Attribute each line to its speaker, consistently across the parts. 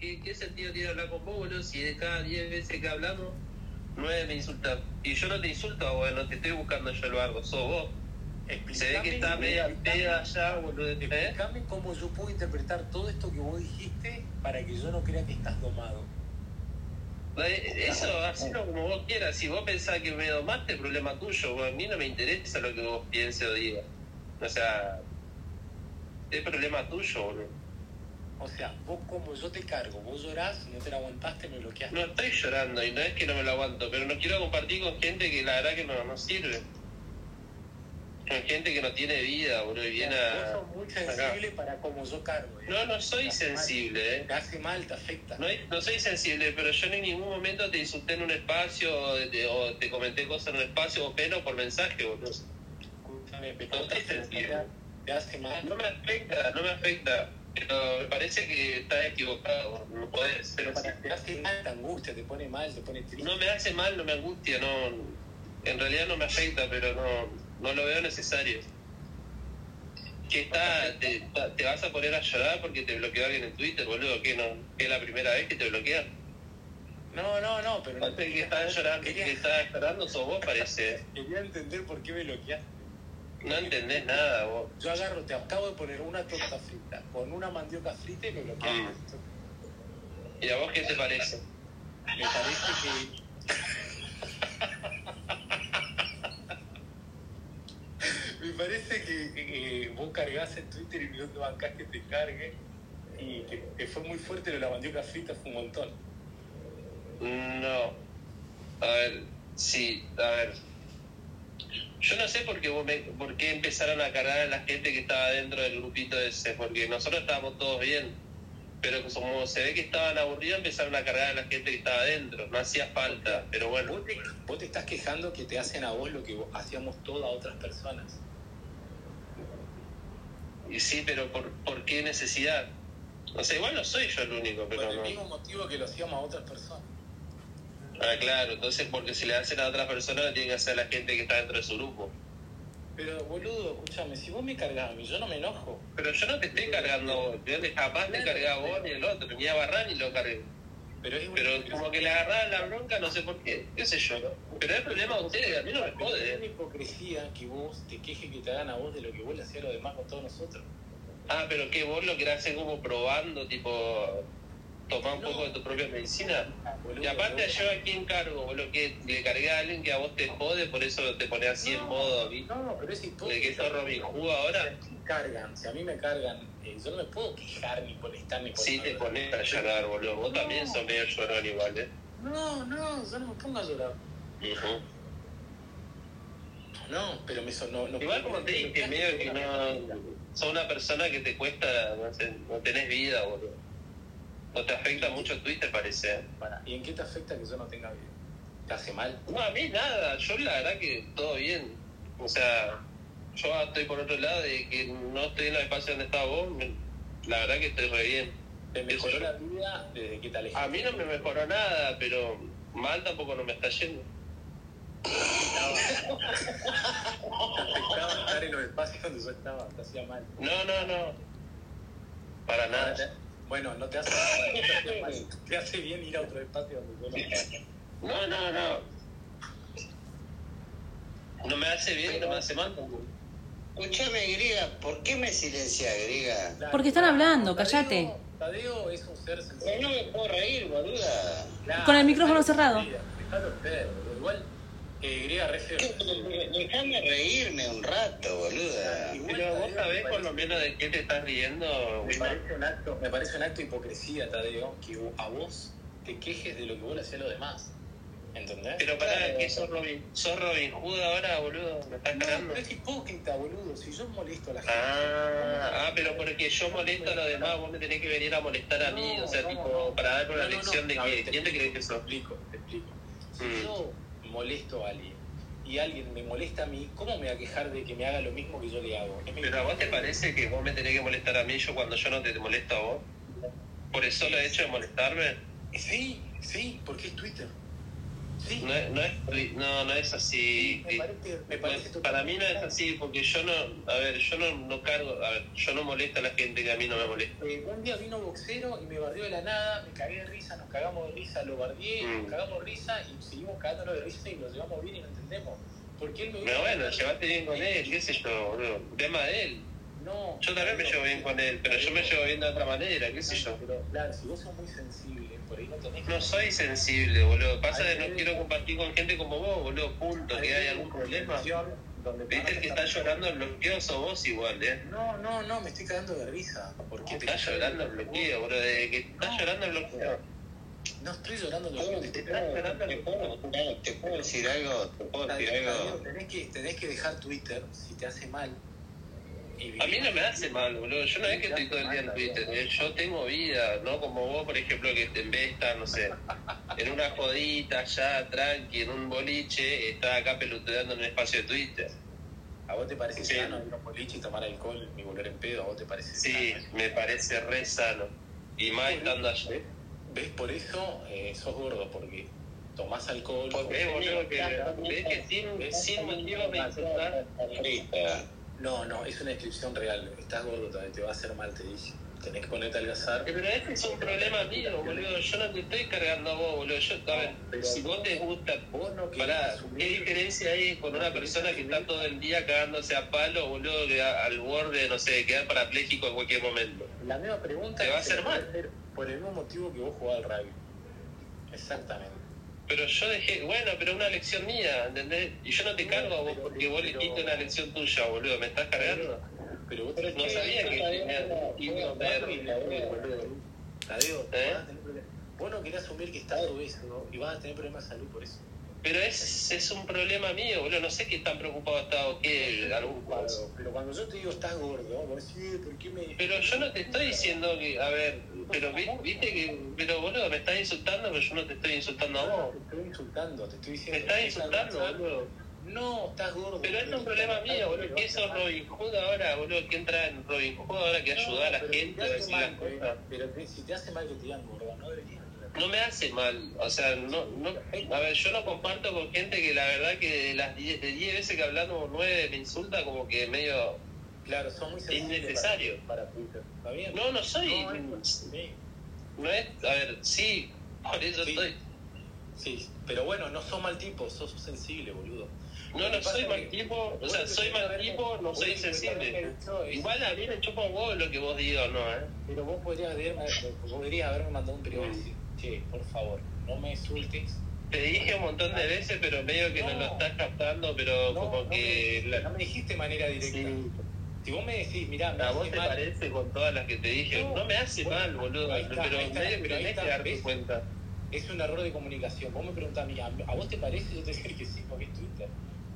Speaker 1: ¿qué, ¿qué sentido tiene hablar con vos, boludo? Si de cada 10 veces que hablamos, 9 me insultan. Y yo no te insulto, bueno, te estoy buscando yo lo hago, sos vos. Se ve que está media, allá, boludo. ¿eh?
Speaker 2: Explícame cómo yo puedo interpretar todo esto que vos dijiste para que yo no crea que estás domado.
Speaker 1: Eh, Eso, hacelo como vos quieras. Si vos pensás que me domaste, problema tuyo. A mí no me interesa lo que vos pienses o digas. O sea, es problema tuyo, boludo.
Speaker 2: O sea, vos como yo te cargo, vos llorás, no te la aguantaste, me bloqueaste.
Speaker 1: No estoy llorando y no es que no me lo aguanto, pero no quiero compartir con gente que la verdad que no, no sirve. Con gente que no tiene vida, boludo, y viene
Speaker 2: Vos
Speaker 1: a...
Speaker 2: sos muy sensible para como yo cargo. ¿eh?
Speaker 1: No, no soy
Speaker 2: Te mal,
Speaker 1: sensible, eh.
Speaker 2: Te hace mal, te afecta.
Speaker 1: No, soy sensible, pero yo en ningún momento te insulté en un espacio o te, o te comenté cosas en un espacio o peno por mensaje, boludo.
Speaker 2: Escúchame, pero
Speaker 1: No estoy sensible.
Speaker 2: te hace mal.
Speaker 1: No me afecta, no me afecta. Pero me parece que estás equivocado, no podés ser así.
Speaker 2: te hace mal, te angustia, te pone mal, te pone triste.
Speaker 1: No me hace mal, no me angustia, no. En realidad no me afecta, pero no, no lo veo necesario. Que está, te, te vas a poner a llorar porque te bloqueó alguien en Twitter, boludo, que no, que es la primera vez que te bloquean.
Speaker 2: No, no, no, pero no
Speaker 1: Antes que estás llorando,
Speaker 2: Quería,
Speaker 1: que estás llorando sos vos, parece.
Speaker 2: quería entender por qué me bloqueaste.
Speaker 1: No entendés nada, vos.
Speaker 2: Yo agarro, te acabo de poner una torta frita con una mandioca frita y me bloqueaste.
Speaker 1: Mm. ¿Y a vos qué te parece?
Speaker 2: Me parece que. Me parece que vos cargás en Twitter y no te bancás que te cargue. Y que, que fue muy fuerte de la mandioca frita, fue un montón.
Speaker 1: No. A ver, sí, a ver. Yo no sé por qué, vos me- por qué empezaron a cargar a la gente que estaba dentro del grupito ese, porque nosotros estábamos todos bien, pero como se ve que estaban aburridos, empezaron a cargar a la gente que estaba adentro. No hacía falta, pero bueno.
Speaker 2: Vos te, vos te estás quejando que te hacen a vos lo que vos- hacíamos todas otras personas.
Speaker 1: Y sí, pero ¿por, por qué necesidad? O sea, igual no soy yo el único,
Speaker 2: Por
Speaker 1: pero
Speaker 2: el
Speaker 1: no.
Speaker 2: mismo motivo que lo hacíamos a otras personas.
Speaker 1: Ah, claro, entonces porque si le hacen a otras personas, lo tienen que hacer a la gente que está dentro de su grupo.
Speaker 2: Pero, boludo, escúchame, si vos me cargás a mí, yo no me enojo.
Speaker 1: Pero yo no te estoy cargando yo jamás te cargué a vos ni el otro, ni a Barran ni lo cargué.
Speaker 2: Pero es
Speaker 1: Pero
Speaker 2: hipocresía.
Speaker 1: como que le agarraban la bronca, no sé por qué, qué sé yo. Pero es problema de ustedes, a mí no me
Speaker 2: Pero es una
Speaker 1: jode.
Speaker 2: hipocresía que vos te quejes que te hagan a vos de lo que vos le hacías a los demás con todos nosotros.
Speaker 1: Ah, pero que vos lo querés hacer como probando, tipo, tomar un poco de tu propia medicina. Y aparte
Speaker 2: vos-
Speaker 1: yo aquí encargo, boludo, que le cargué a alguien que a vos te jode, por eso te pones así en modo, ¿vi?
Speaker 2: No, pero es
Speaker 1: ¿De
Speaker 2: hipócrita.
Speaker 1: que sos Robin Hood ahora?
Speaker 2: Cargan, si a mí me cargan, eh, yo no me puedo quejar ni molestar ni por
Speaker 1: Sí, te pones a llorar, boludo. Vos también sos medio llorón igual, ¿eh?
Speaker 2: No, no, yo no me pongo a llorar. No, pero me son, no, no
Speaker 1: Igual como te dije, medio que no... Sos una persona que te cuesta, no, sé, no tenés vida, boludo. No te afecta mucho Twitter, parece.
Speaker 2: ¿Y en qué te afecta que yo no tenga vida? ¿Te hace mal?
Speaker 1: No, a mí nada. Yo la verdad que todo bien. O sea, yo estoy por otro lado de que no estoy en el espacio donde estás vos. La verdad que estoy re bien.
Speaker 2: ¿Te mejoró la vida desde que te alejaste?
Speaker 1: A mí no me mejoró nada, pero mal tampoco no me está yendo.
Speaker 2: Te afectaba estar en los espacios donde yo estaba, te hacía mal.
Speaker 1: No, no, no. Para nada.
Speaker 2: Bueno, no te hace no te hace bien ir a otro espacio donde yo no.
Speaker 1: No, no, no. No me hace bien no me hace mal tampoco.
Speaker 3: Escuchame, Griega, ¿por qué me silencia, Griega?
Speaker 2: Claro.
Speaker 4: Porque están hablando, cállate.
Speaker 2: Tadeo es un ser
Speaker 3: Pero
Speaker 2: sensible.
Speaker 3: no me puedo reír, boluda.
Speaker 2: Claro,
Speaker 4: Con el micrófono cerrado.
Speaker 2: Dejalo boludo. Igual, eh, Griega re feo.
Speaker 3: Déjame reírme un rato, boluda.
Speaker 1: Pero vos sabés por lo menos de qué te estás riendo,
Speaker 2: Me parece, un acto, me parece un acto de hipocresía, Tadeo, que a vos te quejes de lo que vos le hacías a los demás. ¿Entendés?
Speaker 1: Pero pará, que sos Robin, sos Robin Hood ahora, boludo, me estás
Speaker 2: No, pero es hipócrita, boludo. Si yo molesto a la gente.
Speaker 1: Ah, ah, pero porque yo molesto a los demás, vos me tenés que venir a molestar a mí,
Speaker 2: No,
Speaker 1: o sea,
Speaker 2: no,
Speaker 1: tipo, para darme una lección
Speaker 2: no.
Speaker 1: de que,
Speaker 2: ver, te
Speaker 1: ¿quién te crees que
Speaker 2: Te
Speaker 1: sos?
Speaker 2: explico, te explico. Si
Speaker 1: Mm.
Speaker 2: yo molesto a alguien y alguien me molesta a mí, ¿cómo me va a quejar de que me haga lo mismo que yo le hago?
Speaker 1: Pero a vos te parece que vos me tenés que molestar a mí yo cuando yo no te molesto a vos? ¿Por el solo hecho de molestarme?
Speaker 2: Sí, sí, porque es Twitter. Sí,
Speaker 1: No, es- no, es, no, no es así.
Speaker 2: me parece, me parece
Speaker 1: Pues, para mí no es así, porque yo no, a ver, yo no, no cargo, a ver, yo no molesto a la gente que a mí no me molesta.
Speaker 2: Eh, un día vino boxero y me barrió de la nada, me cagué de risa, nos cagamos de risa, lo bardeé,
Speaker 1: Mm.
Speaker 2: nos cagamos de risa y seguimos cagándonos de risa y nos llevamos bien y no entendemos. Porque él me
Speaker 1: Pero bueno, llevate bien con él, qué sé yo, boludo. Tema de él.
Speaker 2: No.
Speaker 1: Yo también me llevo bien con él, pero yo me llevo bien de otra manera, qué sé yo.
Speaker 2: Pero claro, si vos sos muy sensible, por ahí no tenés que...
Speaker 1: No soy sensible, boludo. Pasa que no quiero compartir con gente como vos, boludo, punto, que hay algún problema.
Speaker 2: Donde
Speaker 1: Viste, el que está llorando el bloqueo sos vos igual, eh.
Speaker 2: No, no, no, me estoy cagando de risa. Porque te
Speaker 1: Está llorando el bloqueo, boludo, desde que está llorando el bloqueo.
Speaker 2: No estoy llorando de lo que te
Speaker 1: Está llorando.
Speaker 3: ¿Te puedo decir algo? ¿Te puedo decir algo?
Speaker 2: Tenés que, tenés que dejar Twitter si te hace mal.
Speaker 1: A mí no me hace mal, boludo. Yo no es que estoy todo el día en Twitter. eh. Yo tengo vida, ¿no? Como vos, por ejemplo, que te en vez no sé, en una jodita allá, tranqui, en un boliche, está acá peloteando en un espacio de Twitter.
Speaker 2: ¿A vos te parece
Speaker 1: Sí.
Speaker 2: sano ir a un boliche y tomar alcohol y volver en pedo? ¿A vos te parece
Speaker 1: Sí,
Speaker 2: sano?
Speaker 1: me parece re sano. Y más estando allá.
Speaker 2: ¿Ves? Por eso eh, sos gordo, porque tomás alcohol.
Speaker 1: Porque, boludo, que ves que sin, sin motivo me insultás.
Speaker 2: No, no, es una descripción real. Estás gordo, también te va a hacer mal, te dije. Tenés que ponerte a algazar.
Speaker 1: Pero este es un problema mío, boludo. Yo no te estoy cargando a vos, boludo. Yo, a ver, si vos te gusta
Speaker 2: Vos no
Speaker 1: Pará, ¿qué diferencia hay con una persona que está todo el día cagándose a palo, boludo, que al borde, no sé, de quedar parapléjico en cualquier momento?
Speaker 2: La misma pregunta
Speaker 1: Te va a hacer mal.
Speaker 2: Por el mismo motivo que vos jugás al rugby. Exactamente.
Speaker 1: Pero yo dejé, bueno, pero una elección mía, ¿entendés? Y yo no te cargo a vos porque vos elegiste una elección tuya, boludo, ¿me estás cargando?
Speaker 2: Pero vos
Speaker 1: No sabía que tenía.
Speaker 2: Tadeo,
Speaker 1: ¿Eh?
Speaker 2: Vos no querés asumir que estás obeso y vas a tener problemas de salud por eso.
Speaker 1: Pero es, es un problema mío, boludo, no sé qué tan preocupado está o qué, algún
Speaker 2: Pero, pero cuando yo te digo estás gordo, vos decís, "Eh, ¿por qué me.?
Speaker 1: Pero yo no te estoy diciendo que, a ver, pero vi- viste que, pero boludo, me estás insultando, pero yo no te estoy insultando a
Speaker 2: No,
Speaker 1: vos.
Speaker 2: te estoy insultando, te estoy
Speaker 1: Me
Speaker 2: diciendo.
Speaker 1: estás
Speaker 2: que
Speaker 1: insultando, boludo.
Speaker 2: No, estás gordo.
Speaker 1: Pero es un problema mío, boludo. ¿Qué sos Robin Hood ahora, boludo? ¿Qué entra en Robin Hood ahora que ayuda a la gente
Speaker 2: te
Speaker 1: a
Speaker 2: hace
Speaker 1: decir las
Speaker 2: mal,
Speaker 1: cosas?
Speaker 2: Pero si te hace mal que te digan gordo, no deberías.
Speaker 1: No me hace mal, o sea, no, no, a ver, yo no comparto con gente que la verdad que de las 10 de 10 veces que hablamos 9 me insulta como que medio...
Speaker 2: Claro, son muy sensibles
Speaker 1: Innecesario.
Speaker 2: Para, para Twitter. ¿Está bien?
Speaker 1: No, no soy...
Speaker 2: No, es- sí,
Speaker 1: No es, a ver, sí, por eso
Speaker 2: Sí.
Speaker 1: estoy...
Speaker 2: sí, pero bueno, no sos mal tipo, sos sensible, boludo.
Speaker 1: No, no soy mal tipo, o sea, soy mal tipo, no soy sensible. Igual a mí me chupa un huevo lo que vos digas, ¿no? ¿eh?
Speaker 2: Pero vos podrías podrías haberme mandado un decir, che, por favor, no me insultes.
Speaker 1: Te dije un montón de veces, pero medio que no, lo estás captando, pero
Speaker 2: No,
Speaker 1: como
Speaker 2: no
Speaker 1: que...
Speaker 2: me,
Speaker 1: la-
Speaker 2: no me dijiste de manera directa.
Speaker 1: Sí.
Speaker 2: Si vos me decís, mirá, me
Speaker 1: ¿A vos te
Speaker 2: mal,
Speaker 1: parece con todas las que te dije?
Speaker 2: No.
Speaker 1: No, me hace
Speaker 2: Bueno,
Speaker 1: mal, boludo,
Speaker 2: está,
Speaker 1: pero
Speaker 2: está,
Speaker 1: medio que cuenta.
Speaker 2: es un error de comunicación. Vos me preguntás a mí, ¿a, a vos te parece? Yo te dije que sí, porque es Twitter.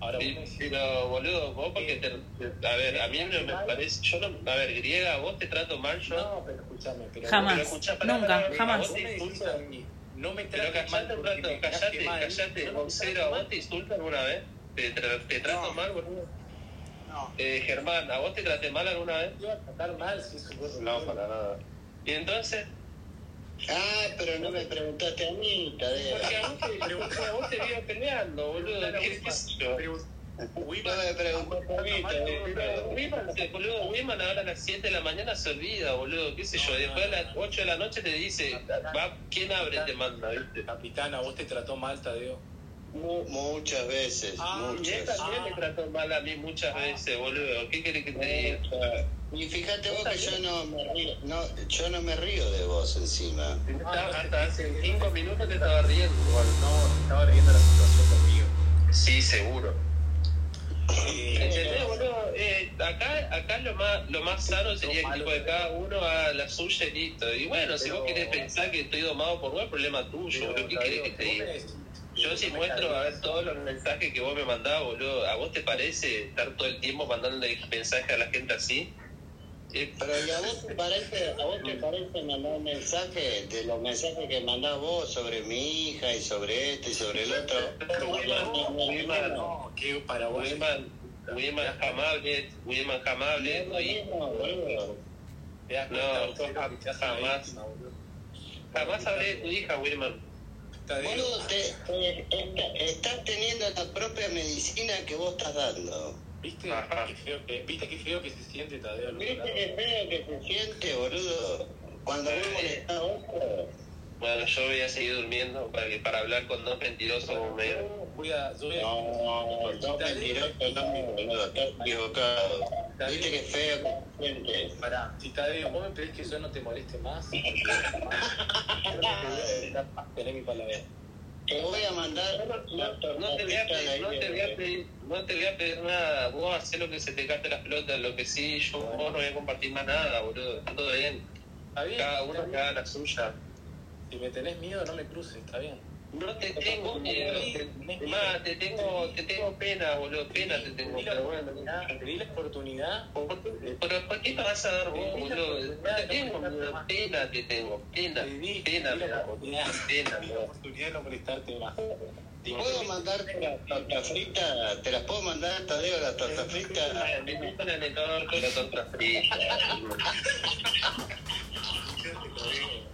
Speaker 2: Ahora vos
Speaker 1: Sí, Pero, boludo, vos porque te... te- A ver, a mí no me parece... Yo no... A ver, griega, vos te trato mal, yo...
Speaker 2: no, pero escúchame, pero
Speaker 4: Jamás.
Speaker 1: Pero escuchá, pará,
Speaker 4: Nunca,
Speaker 1: pará,
Speaker 4: jamás.
Speaker 1: vos
Speaker 2: Vos
Speaker 1: te
Speaker 2: mí, no me
Speaker 1: Pero
Speaker 2: trates mal
Speaker 1: callate un rato, callate,
Speaker 2: mal.
Speaker 1: callate,
Speaker 2: Yo no te
Speaker 1: boxero, ¿a
Speaker 2: trato
Speaker 1: vos
Speaker 2: mal.
Speaker 1: te insultan alguna vez? ¿Te, tra- te trato
Speaker 3: No.
Speaker 1: mal, boludo?
Speaker 3: No.
Speaker 1: Eh, Germán, ¿a vos te traté mal alguna vez?
Speaker 2: Iba a tratar mal si es un gordo.
Speaker 1: nada. ¿Y entonces?
Speaker 3: Ah, pero no me preguntaste a mí, Tadeo.
Speaker 1: Porque a vos te, porque a vos te veo peleando, boludo. ¿Qué, sé yo?
Speaker 2: Pero,
Speaker 3: No
Speaker 2: Wiman,
Speaker 3: me preguntaste a mí, Tadeo.
Speaker 1: Wiman, boludo, Wiman ahora a las 7 de la mañana se olvida, boludo, qué sé yo. Después a las 8 de la noche te dice, va, ¿quién abre? Te manda, ¿viste?
Speaker 2: capitana, vos te trató mal, Tadeo.
Speaker 3: Mu- Muchas veces,
Speaker 2: Ah,
Speaker 1: Y él
Speaker 3: muchas.
Speaker 1: también me trató mal a mí muchas veces, boludo. ¿Qué querés que te diga?
Speaker 3: Y fíjate vos que yo no me río, no, yo no me río de vos encima.
Speaker 1: Hasta hace 5 minutos te estaba riendo, igual.
Speaker 2: No, estaba riendo la situación conmigo.
Speaker 1: Sí, seguro.
Speaker 2: Eh,
Speaker 1: ¿Entendés, boludo? Eh, acá, acá lo más, lo más sano sería que tipo, de cada uno haga la suya y listo. Y bueno, si vos querés pensar que estoy domado por vos, es problema tuyo, boludo. ¿Qué querés que te diga? Yo si muestro a ver todos los mensajes que vos me mandás, boludo, ¿a vos te parece estar todo el tiempo mandándole mensajes a la gente así? Eh,
Speaker 3: Pero ¿y a vos te parece, a vos te parece mandar mensajes de los mensajes que mandás vos sobre mi hija y sobre este y sobre el otro?
Speaker 1: Wiman,
Speaker 2: No, que para vos.
Speaker 1: Wiman,
Speaker 2: das
Speaker 1: No, jamás. Jamás hablé de tu hija, Wiman.
Speaker 2: Tadeo,
Speaker 3: Boludo, te- te- estás teniendo la propia medicina que vos estás dando.
Speaker 2: ¿viste? Qué feo que, ¿Viste qué feo que se siente Tadeo?
Speaker 3: ¿Viste qué feo que se siente, boludo? Cuando vos molestás a otro.
Speaker 1: Bueno, yo voy a seguir durmiendo para, que, para hablar con dos mentirosos como medio.
Speaker 2: Yo voy a, yo voy a-
Speaker 3: No, no, mentiroso, no, boludo, estás equivocado. ¿Viste feo que se siente?
Speaker 2: Pará, si Tadeo, vos me pedís que yo no te moleste más. Tener mi palabra.
Speaker 3: Te voy a mandar la
Speaker 1: No te, voy a pedir,
Speaker 3: ahí.
Speaker 1: no, te voy a pedir, no te voy a pedir nada. Vos hacés lo que se te cante las pelotas, lo que sí, yo vos no voy a compartir más nada, boludo. Está todo bien.
Speaker 2: Está bien.
Speaker 1: Cada uno que haga la suya.
Speaker 2: Si me tenés miedo, no me cruces, está bien.
Speaker 1: No te tengo miedo. te- Más, te tengo, te tengo pena, boludo. Pena te tengo,
Speaker 2: Te
Speaker 1: pero bueno.
Speaker 2: oportunidad, te di la oportunidad.
Speaker 1: Pero ¿por qué te vas a dar vos, boludo? No te tengo miedo. Pena te tengo. Pena.
Speaker 2: Te
Speaker 1: Pena
Speaker 2: te.
Speaker 1: Pena
Speaker 2: Te di la
Speaker 1: da.
Speaker 2: oportunidad de no molestarte más.
Speaker 3: ¿Puedo mandarte la torta frita? ¿Te las puedo mandar, Tadeo, la torta frita?
Speaker 1: Me gustan el entorno con la torta frita.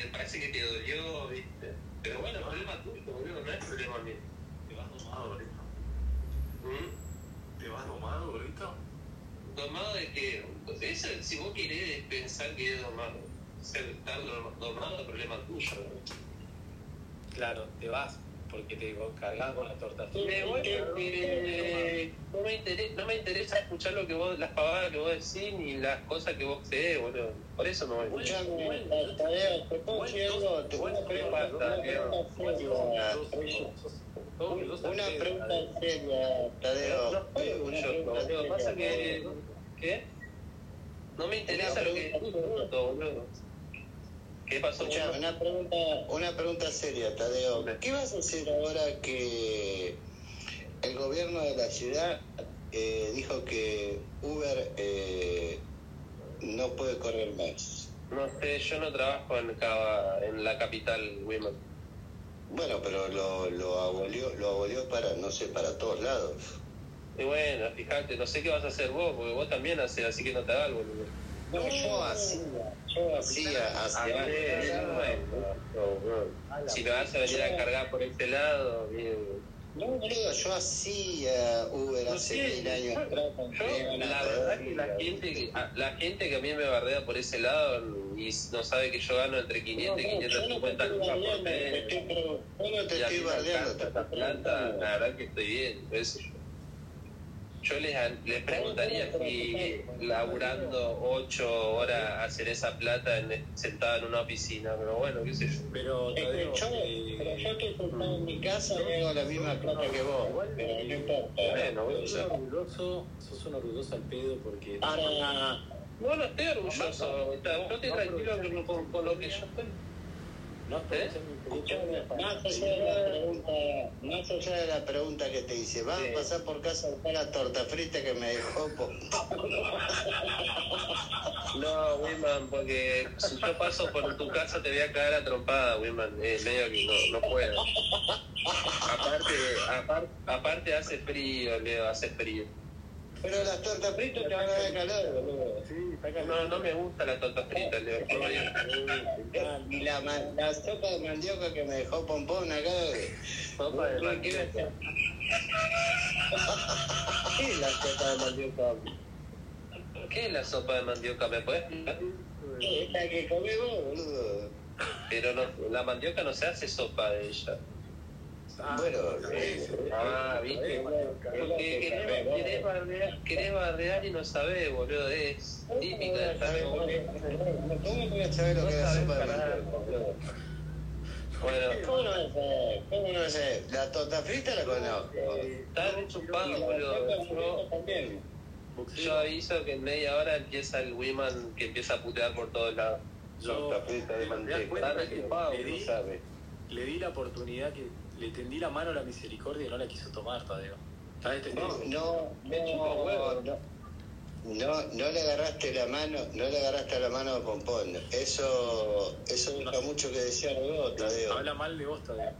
Speaker 1: te parece que te dolió, viste. Pero bueno, problema tuyo, boludo, no es problema mío.
Speaker 2: ¿Te vas ahumado, Rito?
Speaker 1: ¿Mm?
Speaker 2: ¿Te vas ahumado, Rito?
Speaker 1: Domado de que, pues eso, si vos querés pensar que es domado, ser estar domado es problema tuyo.
Speaker 2: Claro, te vas porque te cargas con la torta.
Speaker 1: Me voy porque no me, interesa, no me interesa escuchar lo que vos, las pavadas que vos decís ni las cosas que vos crees, boludo. Por eso no voy.
Speaker 3: Tadeo. Te voy a preguntar una pregunta seria. Tadeo.
Speaker 1: No estoy orgulloso, boludo. Pasa que. ¿Qué? No me interesa lo que.
Speaker 3: Una pregunta, una pregunta seria, Tadeo. ¿Qué vas a hacer ahora que el gobierno de la ciudad eh, dijo que Uber eh, no puede correr más?
Speaker 1: No sé, yo no trabajo en, Cava- en la capital, Wiman.
Speaker 3: Bueno, pero lo, lo, abolió, lo abolió para, no sé, para todos lados.
Speaker 1: Y bueno, fíjate, no sé qué vas a hacer vos, porque vos también haces, así que no te hagas, boludo.
Speaker 3: No, yo hacía, yo hacía hace
Speaker 1: A
Speaker 3: años.
Speaker 1: ver, no, no. Si me vas a venir a cargar por este lado, bien.
Speaker 3: No, boludo, yo hacía Uber
Speaker 1: No
Speaker 3: hace mil años atrás.
Speaker 1: la verdad que la gente, que- a- la gente que a mí me bardea por ese lado y no sabe que yo gano entre 500 y
Speaker 3: No, no, no te
Speaker 1: 550
Speaker 3: estoy
Speaker 1: lucas por
Speaker 3: bardeando, te
Speaker 1: mes.
Speaker 3: yo no te
Speaker 1: Y
Speaker 3: estoy bardeando,
Speaker 1: la verdad que estoy bien, sé yo. Yo les, les preguntaría si laburando 8 horas hacer esa plata en, sentada en una oficina, pero bueno, qué sé yo.
Speaker 2: Pero,
Speaker 3: Es que
Speaker 2: Tadeo,
Speaker 3: yo,
Speaker 2: eh,
Speaker 3: pero yo que sentado en mi casa hago la misma plata que vos, pero no importa.
Speaker 1: Bueno,
Speaker 2: sos orgulloso, sos un orgulloso al pedo porque...
Speaker 3: Ahora,
Speaker 1: No, no estoy orgulloso, está- yo estoy tranquilo con, con- con lo que yo estoy.
Speaker 2: No
Speaker 1: ¿Eh?
Speaker 3: escuchame, más allá de más allá de la pregunta que te hice, ¿vas
Speaker 1: Sí.
Speaker 3: a pasar por casa a buscar la torta frita que me dejó?
Speaker 1: No, Wiman, porque si yo paso por tu casa te voy a caer a trompada, Wiman. Eh, medio que no, no puedo. Aparte, aparte, aparte hace frío, Leo, hace frío.
Speaker 3: Pero las tortas fritas te van a dar calor, boludo.
Speaker 2: Sí.
Speaker 1: No, no me gusta la torta frita, gusta.
Speaker 3: Y la, la sopa de mandioca que me dejó Pompón acá.
Speaker 1: Sopa de mandioca. ¿Qué es la sopa de mandioca? ¿Qué es la sopa de mandioca? ¿Me puedes explicar?
Speaker 3: Es la que comés vos, boludo.
Speaker 1: Pero no, la mandioca no se hace sopa de ella.
Speaker 2: Ah,
Speaker 3: Bueno,
Speaker 2: sí.
Speaker 1: Ah, viste. Porque querés, bardear, querés bardear y no sabés, boludo. Es típica de esta
Speaker 3: ¿Cómo voy a saber lo que es
Speaker 1: boludo. Bueno,
Speaker 3: ¿Cómo no saber? ¿Cómo no? La torta frita la conozco.
Speaker 1: está re chupado,
Speaker 3: Y la
Speaker 1: boludo. Yo, aviso que en media hora empieza el Wiman que empieza a putear por todos lados. Torta frita de
Speaker 2: ¿Te das
Speaker 1: manteca. Está re
Speaker 2: que
Speaker 1: chupado,
Speaker 2: pedí-
Speaker 1: no sabe.
Speaker 2: le di la oportunidad que le tendí la mano a la misericordia y no la quiso tomar, Tadeo. Te
Speaker 3: No, no, no, no, no le agarraste la mano, no le agarraste la mano a Pompón. Eso, eso deja mucho que desear de vos, Tadeo.
Speaker 2: Habla mal de vos, Tadeo.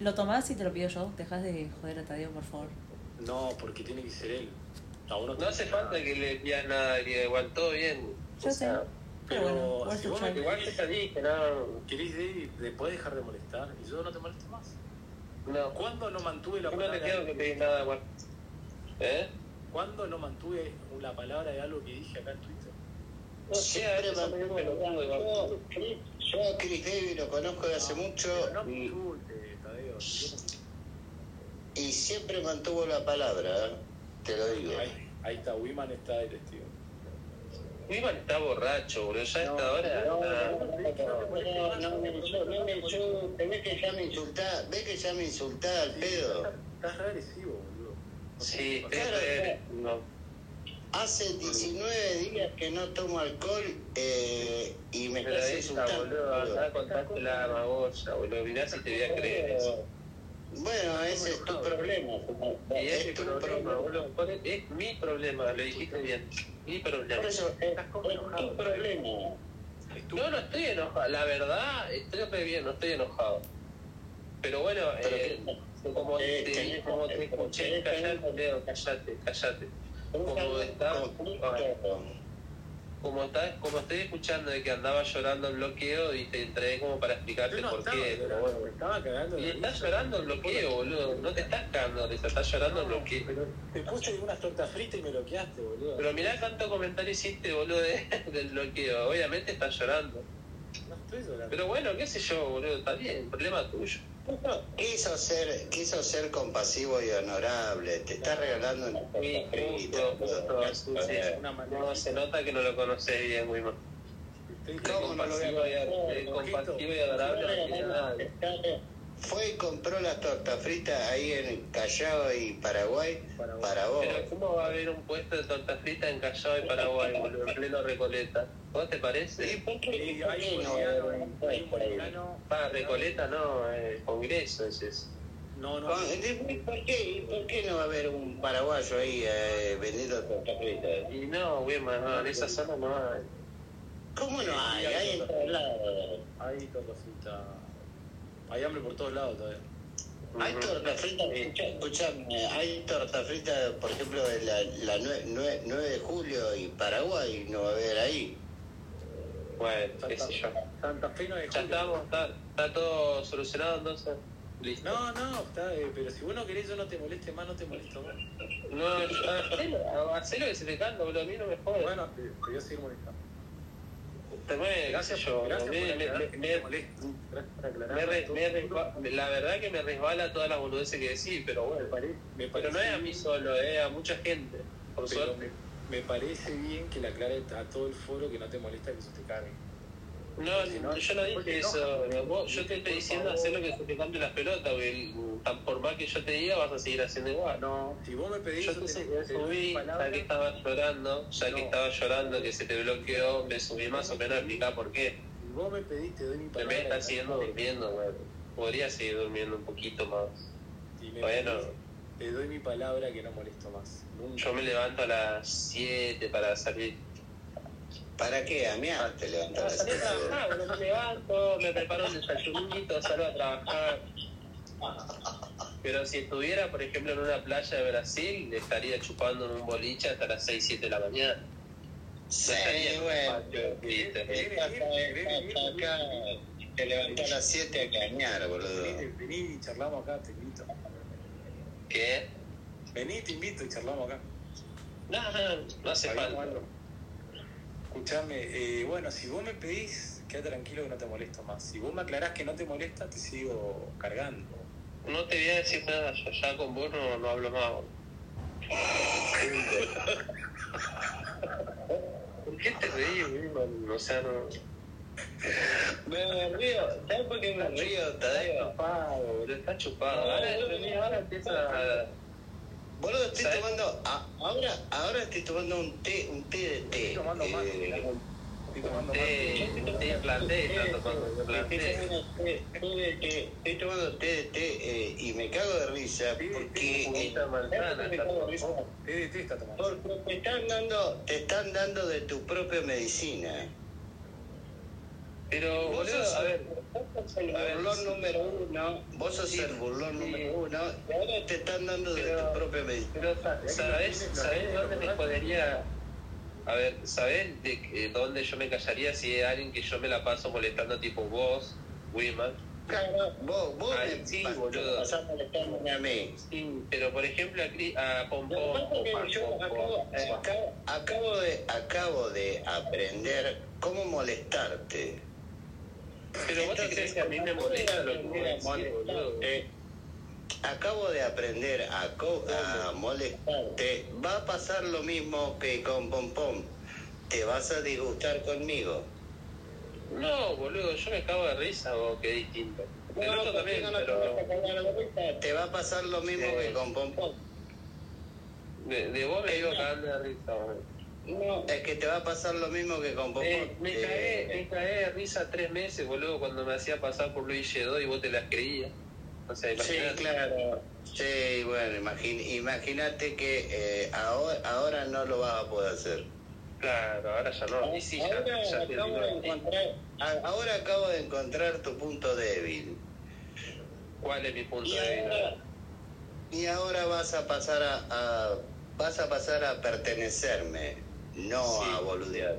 Speaker 4: ¿Lo tomás y te lo pido yo? Dejas de joder a Tadeo, por favor.
Speaker 2: No, porque tiene que ser él. A uno
Speaker 1: No hace falta que le pidas nada, diría, igual todo bien.
Speaker 4: Yo
Speaker 1: O
Speaker 4: sé.
Speaker 1: sea,
Speaker 4: Pero bueno,
Speaker 2: Pero si vos
Speaker 1: Igual te ya dije, no.
Speaker 2: querés de, de podés dejar de molestar y yo no te molesto más.
Speaker 1: No.
Speaker 2: ¿Cuándo no mantuve la
Speaker 1: Yo no te
Speaker 2: palabra?
Speaker 1: que nada, igual. ¿Eh?
Speaker 2: ¿Cuándo no mantuve la palabra de algo que dije acá en Twitter?
Speaker 1: No medio pelotudos, igual.
Speaker 3: Yo, yo a Chris Davis lo conozco de hace mucho
Speaker 2: no me
Speaker 3: y,
Speaker 2: insultes, Tadeo.
Speaker 3: y siempre mantuvo la palabra, ¿eh? te lo digo.
Speaker 2: Ahí, ahí está, Wiman está de testigo.
Speaker 1: Wiman está borracho, boludo. Ya a esta hora.
Speaker 3: No,
Speaker 1: está-
Speaker 3: no, no, no, me no me. Ves que ya me insultá, ves que ya me insultá al pedo.
Speaker 2: Estás re agresivo, boludo. No
Speaker 1: Sí.
Speaker 3: Claro,
Speaker 1: es no.
Speaker 3: Hace 19 días que no tomo alcohol eh, y me
Speaker 1: Pero
Speaker 3: estás insultando.
Speaker 1: boludo, andá a contarte la magolla, boludo. Mirá si te voy a creer eso.
Speaker 3: Bueno, ese es tu problema.
Speaker 1: Y es mi
Speaker 3: Es tu
Speaker 1: problema,
Speaker 3: problema.
Speaker 1: Es mi problema, lo dijiste bien. Mi problema.
Speaker 3: Por eso, es, es tu problema.
Speaker 1: No, no estoy enojado. La verdad, estoy bien, no estoy enojado. Pero bueno,
Speaker 3: Pero
Speaker 1: eh, como,
Speaker 3: eh,
Speaker 1: te, como te escuché, callate, Leo, callate, callate. Como está, como, está, como estoy escuchando de que andaba llorando el bloqueo y te entré como para explicarte
Speaker 2: no
Speaker 1: por
Speaker 2: estaba
Speaker 1: qué. Pero
Speaker 2: me
Speaker 1: bueno.
Speaker 2: estaba cagando.
Speaker 1: Y estás llorando el bloqueo, boludo. No te estás cagando estás llorando el
Speaker 2: No,
Speaker 1: bloqueo.
Speaker 2: pero te puse unas tortas fritas y me bloqueaste, boludo.
Speaker 1: Pero mirá cuánto comentario hiciste, boludo, de- del bloqueo. Obviamente estás llorando.
Speaker 2: No.
Speaker 1: Pero bueno, qué sé yo, boludo, está bien, problema tuyo.
Speaker 3: Quiso ser, quiso ser compasivo y honorable. Te está regalando una
Speaker 1: Sí,
Speaker 3: frita.
Speaker 1: justo, justo, sí, sí.
Speaker 2: Una manera-
Speaker 1: No, se nota que no lo conoces bien, muy mal.
Speaker 2: Estoy-
Speaker 1: Qué
Speaker 3: ¿Cómo no lo voy a
Speaker 1: compasivo qué compasivo y adorable. no tiene nada.
Speaker 3: Fue y compró las tortas fritas ahí en Callao y Paraguay
Speaker 2: Para vos.
Speaker 3: para vos.
Speaker 1: Pero ¿cómo va a haber un puesto de tortas fritas en Callao y Paraguay, boludo, en pleno Recoleta? ¿Vos te
Speaker 3: ¿Y
Speaker 1: parece?
Speaker 3: por qué,
Speaker 2: Y
Speaker 3: por
Speaker 2: hay
Speaker 3: qué
Speaker 2: un
Speaker 3: no?
Speaker 2: boliviano, hay un boliviano.
Speaker 1: Ah, Recoleta no, eh, Congreso es eso.
Speaker 2: No, no.
Speaker 3: ¿Y por qué, por qué no va a haber un paraguayo ahí eh, vendiendo tortas fritas?
Speaker 1: Y no, Wilma, no, en esa zona no hay.
Speaker 3: ¿Cómo no hay? Hay en todos lados.
Speaker 2: Hay tortas fritas. Hay hambre por todos lados todavía.
Speaker 3: Hay tortas fritas, escucha- escuchame, hay tortas fritas, por ejemplo, de la, la 9, 9 de julio y Paraguay, no va a haber ahí.
Speaker 1: Bueno, qué
Speaker 2: Santa,
Speaker 1: sé yo.
Speaker 2: Santa Fe no es
Speaker 1: Ya estamos, está, está todo solucionado entonces. Listo.
Speaker 2: No, no, está, eh, pero si vos no querés yo no te moleste más, no te molesto más.
Speaker 1: No, yo- hacelo, hacelo que se te canta, boludo, a mí no me jodas.
Speaker 2: Bueno, te, te Gracias,
Speaker 1: qué sé yo, la verdad que me resbala todas las boludeces que decís, pero
Speaker 2: Me
Speaker 1: bueno.
Speaker 2: pare- me
Speaker 1: Pero no es a mí solo, es a mucha gente, por
Speaker 2: pero
Speaker 1: suerte.
Speaker 2: me, me parece bien que le aclare a todo el foro que no te molesta que eso te cague.
Speaker 1: No, yo no dije eso. Vos- yo te estoy diciendo hacer lo que se te cante las pelotas, tan por más que yo te diga, vas a seguir haciendo igual.
Speaker 2: No, si vos me pedís,
Speaker 1: Yo te, subí, ya que estaba llorando, ya que estaba llorando, que se te bloqueó, me subí más o menos a explicar por qué.
Speaker 2: Si vos me pedís, te doy mi palabra. que no
Speaker 1: siguiendo durmiendo, güey. Podría seguir durmiendo un poquito más.
Speaker 2: Me
Speaker 1: Bueno.
Speaker 2: te doy mi palabra que no molesto más. Nunca.
Speaker 1: Yo me levanto a las 7 para salir.
Speaker 3: ¿Para qué? A mí te
Speaker 1: salir a trabajar, bueno, me levanto, me preparo un desayunito, salgo a trabajar. Pero si estuviera, por ejemplo, en una playa de Brasil, le estaría chupando en un boliche hasta las 6, 7 de la mañana.
Speaker 3: Sí,
Speaker 1: No
Speaker 3: bueno. acá, te levantás a las 7 a cañar, boludo.
Speaker 2: Vení, y charlamos acá, te invito.
Speaker 1: ¿Qué?
Speaker 2: Vení, te invito y charlamos acá.
Speaker 1: No, no, no hace falta.
Speaker 2: Escuchame, eh, bueno, si vos me pedís, queda tranquilo que no te molesto más. Si vos me aclarás que no te molesta, te sigo cargando.
Speaker 1: No te voy a decir nada, yo ya con vos no, no hablo más. ¿Por qué te reís, Wilman? O sea, no...
Speaker 3: Me río, ¿sabes por qué me río,
Speaker 1: Está
Speaker 3: Tadeo?
Speaker 1: chupado, boludo, está chupado. Ahora, ahora empieza a...
Speaker 3: Boludo, estoy
Speaker 1: ¿Sabes?
Speaker 3: tomando, a- ahora, ahora estoy tomando un té, un té de té.
Speaker 2: Estoy tomando mate,
Speaker 3: Eh,
Speaker 2: Estoy tomando
Speaker 1: Té,
Speaker 2: mate.
Speaker 1: té planté, té.
Speaker 3: Estoy tomando té de té eh, y me cago de risa porque.
Speaker 2: Té de té está tomando.
Speaker 3: porque te están dando te están dando de tu propia medicina.
Speaker 1: Pero, boludo, a ver,
Speaker 3: vos sos el burlón número uno, vos sos
Speaker 1: Sí,
Speaker 3: el burlón
Speaker 1: sí.
Speaker 3: número uno y ahora te están dando de tu propia medicina.
Speaker 1: pero sa- ¿sabés, ¿sabés dónde me jodería? A ver, ¿sabés de que- dónde yo me callaría si hay alguien que yo me la paso molestando tipo vos, Wiman?
Speaker 3: Claro, vos, vos
Speaker 1: Ay,
Speaker 3: me
Speaker 1: sí, boludo.
Speaker 3: pasás molestándome a mí.
Speaker 1: Sí, pero por ejemplo a, Cri- a Pom
Speaker 3: Lo que
Speaker 1: Pom,
Speaker 3: pasa es que
Speaker 1: Pom,
Speaker 3: yo
Speaker 1: Pom,
Speaker 3: acabo,
Speaker 1: Pom,
Speaker 3: eh, acabo, acabo de, acabo de aprender cómo molestarte.
Speaker 1: Pero vos te crees que a mí me molesta lo que vos decís, boludo.
Speaker 3: Eh, acabo de aprender a, co- a molestarte. Va a pasar lo mismo que con Pom Pom. Te vas a disgustar conmigo.
Speaker 1: No, boludo, yo me cago de risa o qué distinto. El
Speaker 3: No,
Speaker 1: otro
Speaker 3: ¿por
Speaker 1: también,
Speaker 3: qué no te
Speaker 1: pero?
Speaker 3: Te va a pasar lo mismo
Speaker 1: Sí.
Speaker 3: que con Pom Pom.
Speaker 1: de, de vos me digo cagando de risa, boludo.
Speaker 3: No, es que te va a pasar lo mismo que con.
Speaker 1: Eh, me,
Speaker 3: Eh,
Speaker 1: me cagué de risa tres meses, boludo, cuando me hacía pasar por Luis Lledó y vos te las creías. O sea,
Speaker 3: Sí, claro. Sí, bueno, imagín- imagínate que eh, ahora, ahora no lo vas a poder hacer.
Speaker 1: Claro, ahora ya no. Y sí, ya,
Speaker 3: ahora,
Speaker 1: ya
Speaker 3: acabo de encontrar, ahora acabo de encontrar tu punto débil.
Speaker 1: ¿Cuál es mi punto
Speaker 3: Y ahora,
Speaker 1: vista?
Speaker 3: y ahora vas a pasar a, a- vas a pasar a pertenecerme, no
Speaker 1: Sí.
Speaker 3: a boludear.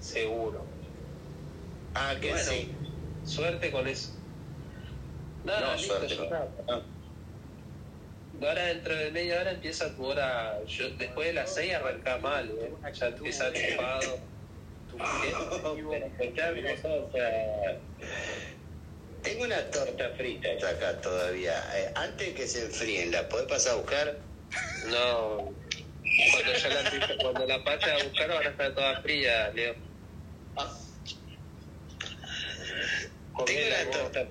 Speaker 1: Seguro.
Speaker 3: Ah, que
Speaker 1: Bueno,
Speaker 3: sí.
Speaker 1: Suerte con eso. Nada,
Speaker 3: No,
Speaker 1: listo,
Speaker 3: suerte. no.
Speaker 1: Ahora dentro de media hora empieza tu hora. Yo, después de las seis arranca mal, ¿eh? Ya empieza chupado.
Speaker 3: Tengo una torta frita acá todavía. Eh, antes que se enfríen, ¿la podés pasar a buscar?
Speaker 1: No. Cuando ya la, cuando la pase a buscar ahora está toda fría, Leo.
Speaker 3: Tengo una
Speaker 1: vos.
Speaker 3: torta.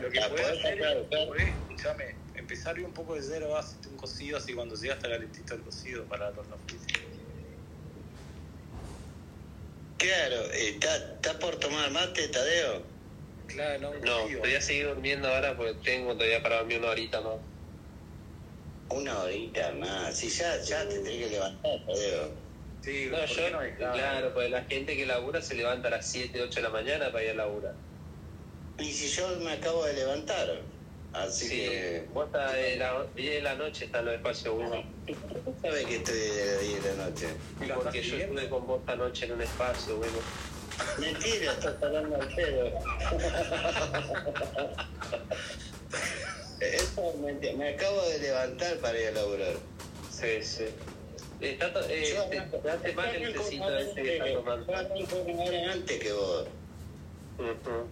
Speaker 2: Lo que
Speaker 3: ¿La
Speaker 2: podés hacer es, podés, escuchame, empezar un poco de cero, hacerte un cocido así cuando llega hasta calentito el cocido para la torta frita.
Speaker 3: Claro, eh, ¿está está por tomar mate, Tadeo?
Speaker 2: Claro, no,
Speaker 1: No, voy a seguir durmiendo ahora porque tengo todavía para dormir una horita más.
Speaker 3: Una horita más. Si ya, ya te tenés que levantar, Tadeo.
Speaker 2: Sí,
Speaker 1: No,
Speaker 2: ¿por
Speaker 1: yo,
Speaker 2: no
Speaker 1: claro, pues la gente que labura se levanta a las 7, 8 de la mañana para ir a laburar.
Speaker 3: Y si yo me acabo de levantar. Así
Speaker 1: Sí,
Speaker 3: que.
Speaker 1: vos estás de la 10 de la noche, está en los espacios 1.
Speaker 3: ¿Cómo sabes que estoy de las 10 de la noche?
Speaker 2: ¿Y la
Speaker 1: Porque yo estuve con vos esta noche en un espacio, bueno.
Speaker 3: Mentira, estás hablando al pedo. Eso. Me acabo de levantar para ir a laburar.
Speaker 1: Sí, sí. Está to- eh,
Speaker 3: Yo
Speaker 1: te, te hace mal el
Speaker 3: arranco
Speaker 1: tecito
Speaker 3: una
Speaker 1: ese que estás
Speaker 3: hora-
Speaker 1: tomando.
Speaker 3: antes que vos.
Speaker 1: Ujú.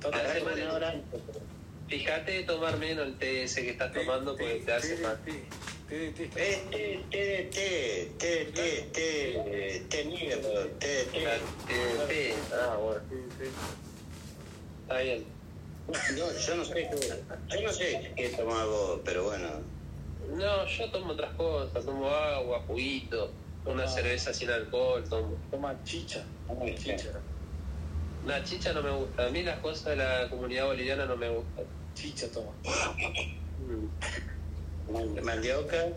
Speaker 2: Torta
Speaker 1: Hace mal el-. Fíjate de tomar menos el té ese que estás tomando porque te hace mal.
Speaker 2: Té de té.
Speaker 3: Eh, té, té de té, té de té, té, té negro, té de té.
Speaker 1: Claro, té, té. Bueno. Está bien.
Speaker 3: No, yo no sé qué, yo no sé qué tomar vos, pero bueno.
Speaker 1: No, yo tomo otras cosas, tomo agua, juguito, una
Speaker 2: Ah.
Speaker 1: cerveza sin alcohol, tomo.
Speaker 2: Toma chicha. Toma chicha.
Speaker 1: La chicha no me gusta, a mí las cosas de la comunidad boliviana no me gustan.
Speaker 2: Chicha toma.
Speaker 1: Mm.
Speaker 3: Mandioca.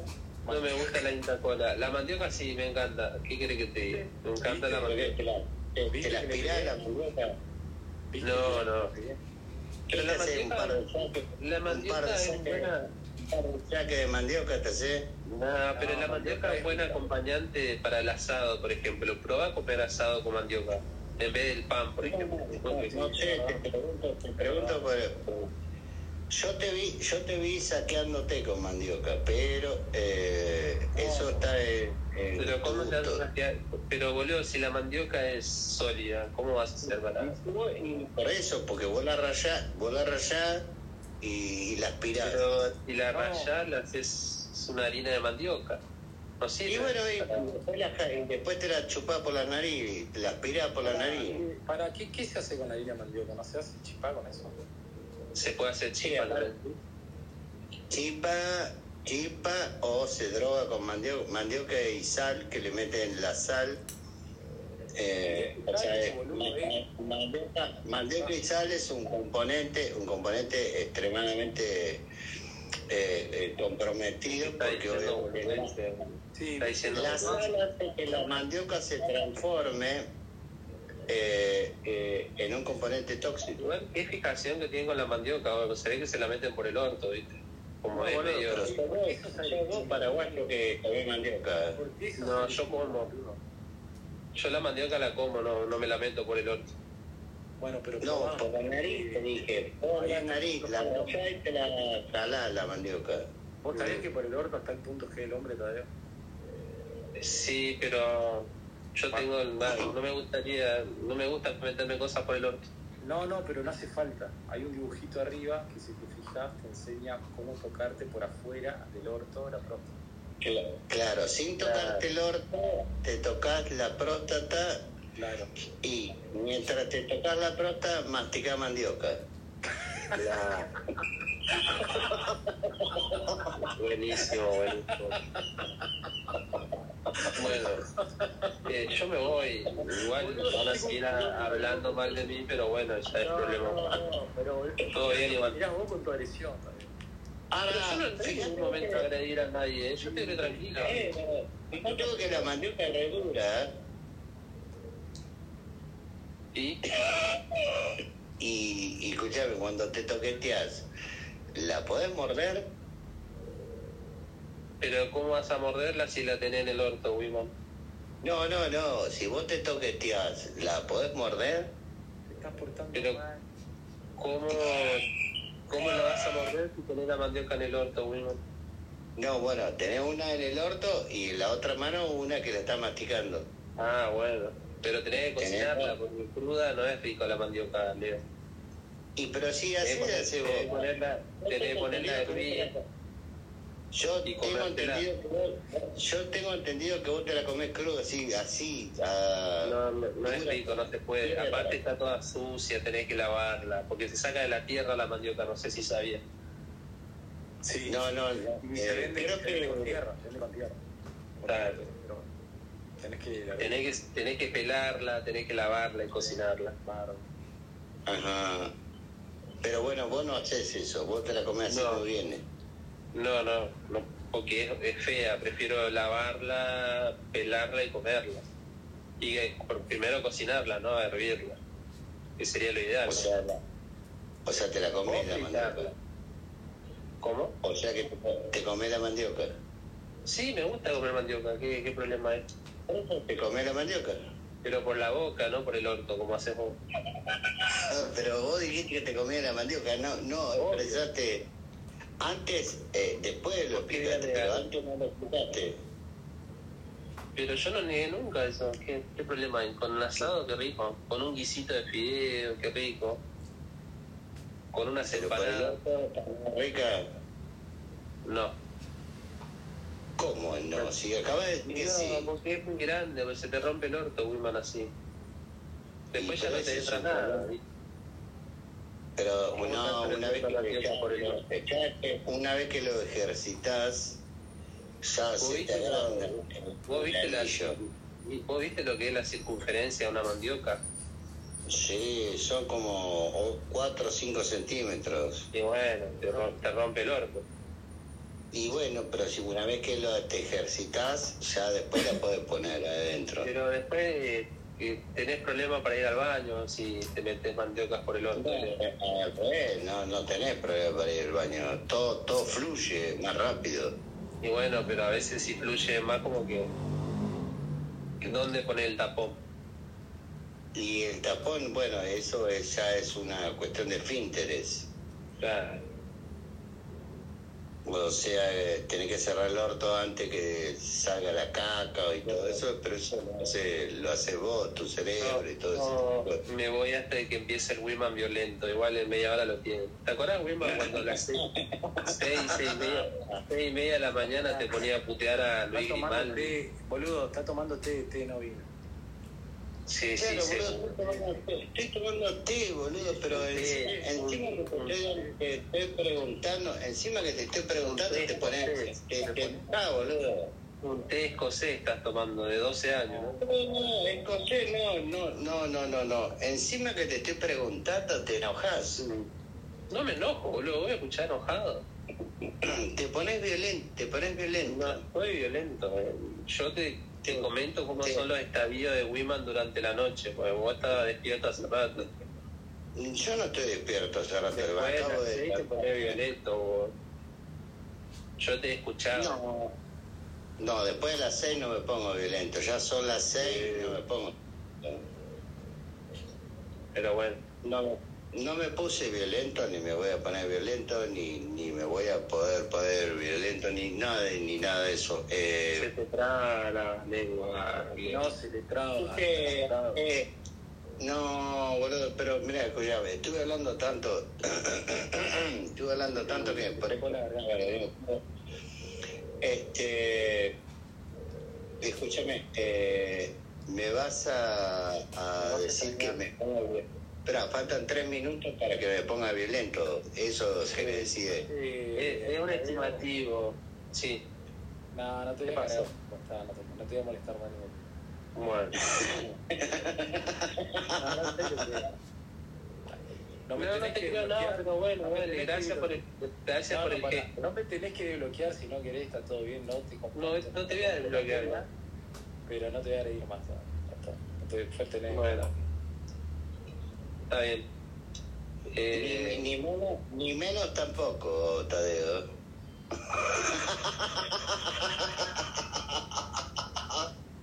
Speaker 1: No me gusta la Inca Cola. La mandioca sí, me encanta. ¿Qué quiere que te diga? Me encanta la mandioca.
Speaker 3: Te la, aspirás la mandioca.
Speaker 1: No, no. Pero la mandioca,
Speaker 3: de saques.
Speaker 1: la mandioca es buena.
Speaker 3: Un par de mandioca te haces.
Speaker 1: Nah, pero
Speaker 2: No,
Speaker 1: la mandioca es
Speaker 2: es
Speaker 1: buen
Speaker 2: rica.
Speaker 1: acompañante para el asado, por ejemplo. Probá a comer asado con mandioca en vez del pan, por ejemplo.
Speaker 3: No sé, te pregunto, te pregunto por- yo te vi, yo te vi saqueándote con mandioca, pero eh, eso está en, en
Speaker 1: Pero ¿cómo te
Speaker 3: gusto.
Speaker 1: vas a quedar? Pero boludo, si la mandioca es sólida, ¿cómo vas a hacer para...?
Speaker 3: Por eso, porque vos la rayás, vos la rayás y, y la aspirás.
Speaker 1: Pero si la rayás, la haces es una harina de mandioca. No sirve.
Speaker 3: Y bueno, y después, la- y después te la chupás por la nariz, te la aspirás por la nariz.
Speaker 2: ¿Para qué, qué se hace con la harina de mandioca? ¿No se hace chipá con eso?
Speaker 1: Se puede hacer chipa.
Speaker 3: Chipa, chipa o se droga con mandioca, mandioca y sal, que le meten la sal. Eh, o sea, eh, ma- mandioca, mandioca y sal es un componente, un componente extremadamente eh, eh, comprometido porque
Speaker 1: Está diciendo
Speaker 3: la sal hace que la mandioca se transforme eh, eh, en un componente tóxico.
Speaker 1: Igual, qué fijación que tienen con la mandioca, boludo. se ve que se la meten por el orto, ¿viste? Como es
Speaker 2: boludo,
Speaker 1: medio...
Speaker 3: Pero sos vos, sos vos paraguayo que comés mandioca.
Speaker 2: ¿Por qué eso
Speaker 1: No, yo como. Yo la mandioca la como, no, no me la meto por el orto.
Speaker 2: Bueno, pero
Speaker 3: No, por la nariz te dije, por la nariz, la mollá y te la jalás la mandioca.
Speaker 2: ¿Vos sabés que por el orto está el punto G del hombre todavía?
Speaker 1: Sí, pero yo tengo el no, no me gustaría, no me gusta meterme cosas por el orto.
Speaker 2: No, no, pero no hace falta. Hay un dibujito arriba que si te fijas te enseña cómo tocarte por afuera del orto la próstata.
Speaker 3: Claro, sin tocarte el orto, te tocas la próstata
Speaker 2: Claro.
Speaker 3: y mientras te tocas la próstata, masticás mandioca.
Speaker 1: Buenísimo, buenísimo. Bueno, eh, yo me voy. Igual van a seguir a- hablando mal de mí, pero bueno, ya es problema.
Speaker 2: no, pero
Speaker 1: Todo bien, igual.
Speaker 2: Mirá vos con tu agresión.
Speaker 3: Ahora,
Speaker 1: yo no en ningún momento a agredir a nadie, ¿eh? yo estoy tranquilo.
Speaker 3: Eh, no, yo tengo que la mandioca es re dura, ¿eh?
Speaker 1: ¿Y?
Speaker 3: Y, y escuchame, cuando te toqueteas, ¿la podés morder?
Speaker 1: Pero ¿cómo vas a morderla si la tenés en el orto, Wimon?
Speaker 3: No, no, no, si vos te toqueteas, ¿la podés morder?
Speaker 2: Te estás portando
Speaker 1: Pero-
Speaker 2: mal.
Speaker 1: ¿Cómo, ¿Cómo la vas a morder si tenés la mandioca en el orto, Wimon?
Speaker 3: No, bueno, tenés una en el orto y en la otra mano una que la está masticando.
Speaker 1: Ah, bueno. Pero tenés que
Speaker 3: Tenés-
Speaker 1: cocinarla, porque cruda no es rico la mandioca, Leo.
Speaker 3: Y pero sí, así
Speaker 1: Tenés que
Speaker 3: la hace
Speaker 1: tenés que
Speaker 3: vos.
Speaker 1: ponerla, tenés que ponerla a hervir.
Speaker 3: Yo
Speaker 1: y
Speaker 3: tengo entendido que vos, yo tengo entendido que vos te la comés cruda así, así. ah,
Speaker 1: No, no, no es rico, no se puede. Aparte está toda sucia, tenés que lavarla, porque se saca de la tierra la mandioca, no sé si sabía.
Speaker 2: Sí.
Speaker 3: No, no,
Speaker 2: se
Speaker 3: eh,
Speaker 2: vende,
Speaker 3: creo
Speaker 2: vende con
Speaker 3: que
Speaker 2: tierra, se vende con tierra.
Speaker 1: Claro.
Speaker 2: Tenés que...
Speaker 1: Tenés que, tenés que pelarla, tenés que lavarla y cocinarla.
Speaker 3: Ajá. Pero bueno, vos no haces eso, vos te la comés así
Speaker 1: No.
Speaker 3: como viene.
Speaker 1: No, no, no porque es, es fea, prefiero lavarla, pelarla y comerla. Y eh, primero cocinarla, ¿no? Hervirla, que sería lo ideal.
Speaker 3: O
Speaker 1: ¿no?
Speaker 3: sea, la- o sea, te la
Speaker 1: O
Speaker 3: comés la mandioca.
Speaker 1: ¿Cómo?
Speaker 3: O sea que te, comés la mandioca.
Speaker 1: Sí, me gusta comer mandioca, ¿qué, qué problema es?
Speaker 3: ¿Te comés la mandioca?
Speaker 1: Pero por la boca, no por el orto, como haces vos.
Speaker 3: Ah, pero vos dijiste que te comías la mandioca, no, no expresaste. Antes, eh, después lo
Speaker 1: ¿Por qué
Speaker 3: explicaste, pero antes no lo explicaste.
Speaker 1: Pero yo no negué nunca eso. ¿Qué, qué problema hay? Con un asado, qué rico. Con un guisito de fideo, qué rico. Con una
Speaker 3: muy rica.
Speaker 1: No.
Speaker 3: ¿Cómo no? Si acabas de decir
Speaker 1: No,
Speaker 3: sí.
Speaker 1: porque es muy grande, pues se te rompe el orto, Wiman, así. Después ya no te entra nada.
Speaker 3: problema. Pero
Speaker 1: ¿Cómo
Speaker 3: no, una vez que,
Speaker 1: mandioca por el
Speaker 3: ya- una vez que lo ejercitas, ya
Speaker 1: ¿Vos
Speaker 3: se te
Speaker 1: viste, vos, viste
Speaker 3: el
Speaker 1: la,
Speaker 3: anillo.
Speaker 1: ¿Vos viste lo que es la circunferencia de una mandioca?
Speaker 3: Sí, son como 4 o 5 centímetros.
Speaker 1: Y bueno, te, rom- te rompe el orto.
Speaker 3: Y bueno, pero si una vez que lo te ejercitas, ya después la puedes poner adentro.
Speaker 1: Pero después eh, eh, tenés problemas para ir al baño si te metes mandiocas por el.
Speaker 3: No, al revés, no, no tenés problema para ir al baño. Todo, todo fluye más rápido.
Speaker 1: Y bueno, pero a veces si fluye más como que... que ¿Dónde poner el tapón?
Speaker 3: Y el tapón, bueno, eso es, ya es una cuestión de finteres.
Speaker 1: Claro.
Speaker 3: O sea, eh, tenés que cerrar el orto antes que salga la caca y todo eso, pero eso lo hace, lo hace vos, tu cerebro y todo eso.
Speaker 1: No, me voy hasta que empiece el Wiman violento. Igual en media hora lo tiene. ¿Te acuerdas, Wiman, cuando a las seis, seis, seis, y media, seis y media de la mañana te ponía a putear a Luis Grimaldi?
Speaker 2: boludo, está tomando té, té no vino.
Speaker 1: Sí, sí,
Speaker 3: Claro,
Speaker 1: sí.
Speaker 3: boludo, estoy tomando té, estoy tomando té, boludo, pero en-
Speaker 1: Sí.
Speaker 3: encima que te estoy, preguntando, encima que te estoy preguntando, te pones, ah, boludo.
Speaker 1: Un té escocés estás tomando de 12 años, ¿no?
Speaker 3: No, no, escocés, no, no, no, no, no, no. Encima que te estoy preguntando, te enojas.
Speaker 1: No me enojo, boludo, voy a escuchar enojado.
Speaker 3: Te pones violento, te pones
Speaker 1: No
Speaker 3: violento.
Speaker 1: estoy violento. eh. Yo te, te comento cómo
Speaker 3: Sí.
Speaker 1: son los estadios de Wiman durante la noche, porque vos estabas despierto hace rato.
Speaker 3: Yo no estoy despierto hace rato,
Speaker 1: Después de
Speaker 3: acabo
Speaker 1: las
Speaker 3: de...
Speaker 1: seis te pones violento, vos. Yo te he escuchado.
Speaker 3: No, no, después de las seis no me pongo violento. Ya son las seis, no me pongo.
Speaker 1: Pero bueno,
Speaker 3: No, no me puse violento, ni me voy a poner violento, ni, ni me voy a poder poner violento, ni nada, ni nada de eso.
Speaker 1: se
Speaker 3: Eh,
Speaker 1: te traba la lengua.
Speaker 2: No, se le traba.
Speaker 3: eh, eh, no, boludo, pero mira, escuchame, estuve hablando tanto, estuve hablando tanto que por ahí la digo, Este, escúchame, eh, me vas a, a decir que me. Espera, faltan tres minutos para que me ponga violento. Eso se me decide.
Speaker 1: Es, es un estimativo, sí.
Speaker 2: No, no te voy
Speaker 1: ¿Qué
Speaker 2: a
Speaker 1: pasó?
Speaker 2: No, no, te, no te voy a molestar
Speaker 1: Bueno.
Speaker 2: No, no,
Speaker 1: No,
Speaker 2: me
Speaker 1: no,
Speaker 2: tenés
Speaker 1: te
Speaker 2: que
Speaker 1: creo nada,
Speaker 2: bloquear.
Speaker 1: pero bueno,
Speaker 2: No me
Speaker 1: vale,
Speaker 2: tenés que
Speaker 1: gracias por el, gracias
Speaker 2: No,
Speaker 1: por
Speaker 2: no,
Speaker 1: el gesto.
Speaker 2: no me tenés que desbloquear si no querés, está todo bien, no te
Speaker 1: No, no te voy a desbloquear, ¿no?
Speaker 2: Pero no te voy a reír más. ¿no? Está. No te fuerte negro.
Speaker 1: Bueno. Está bien.
Speaker 3: Ni,
Speaker 1: Eh,
Speaker 3: ni menos, ni menos tampoco, Tadeo.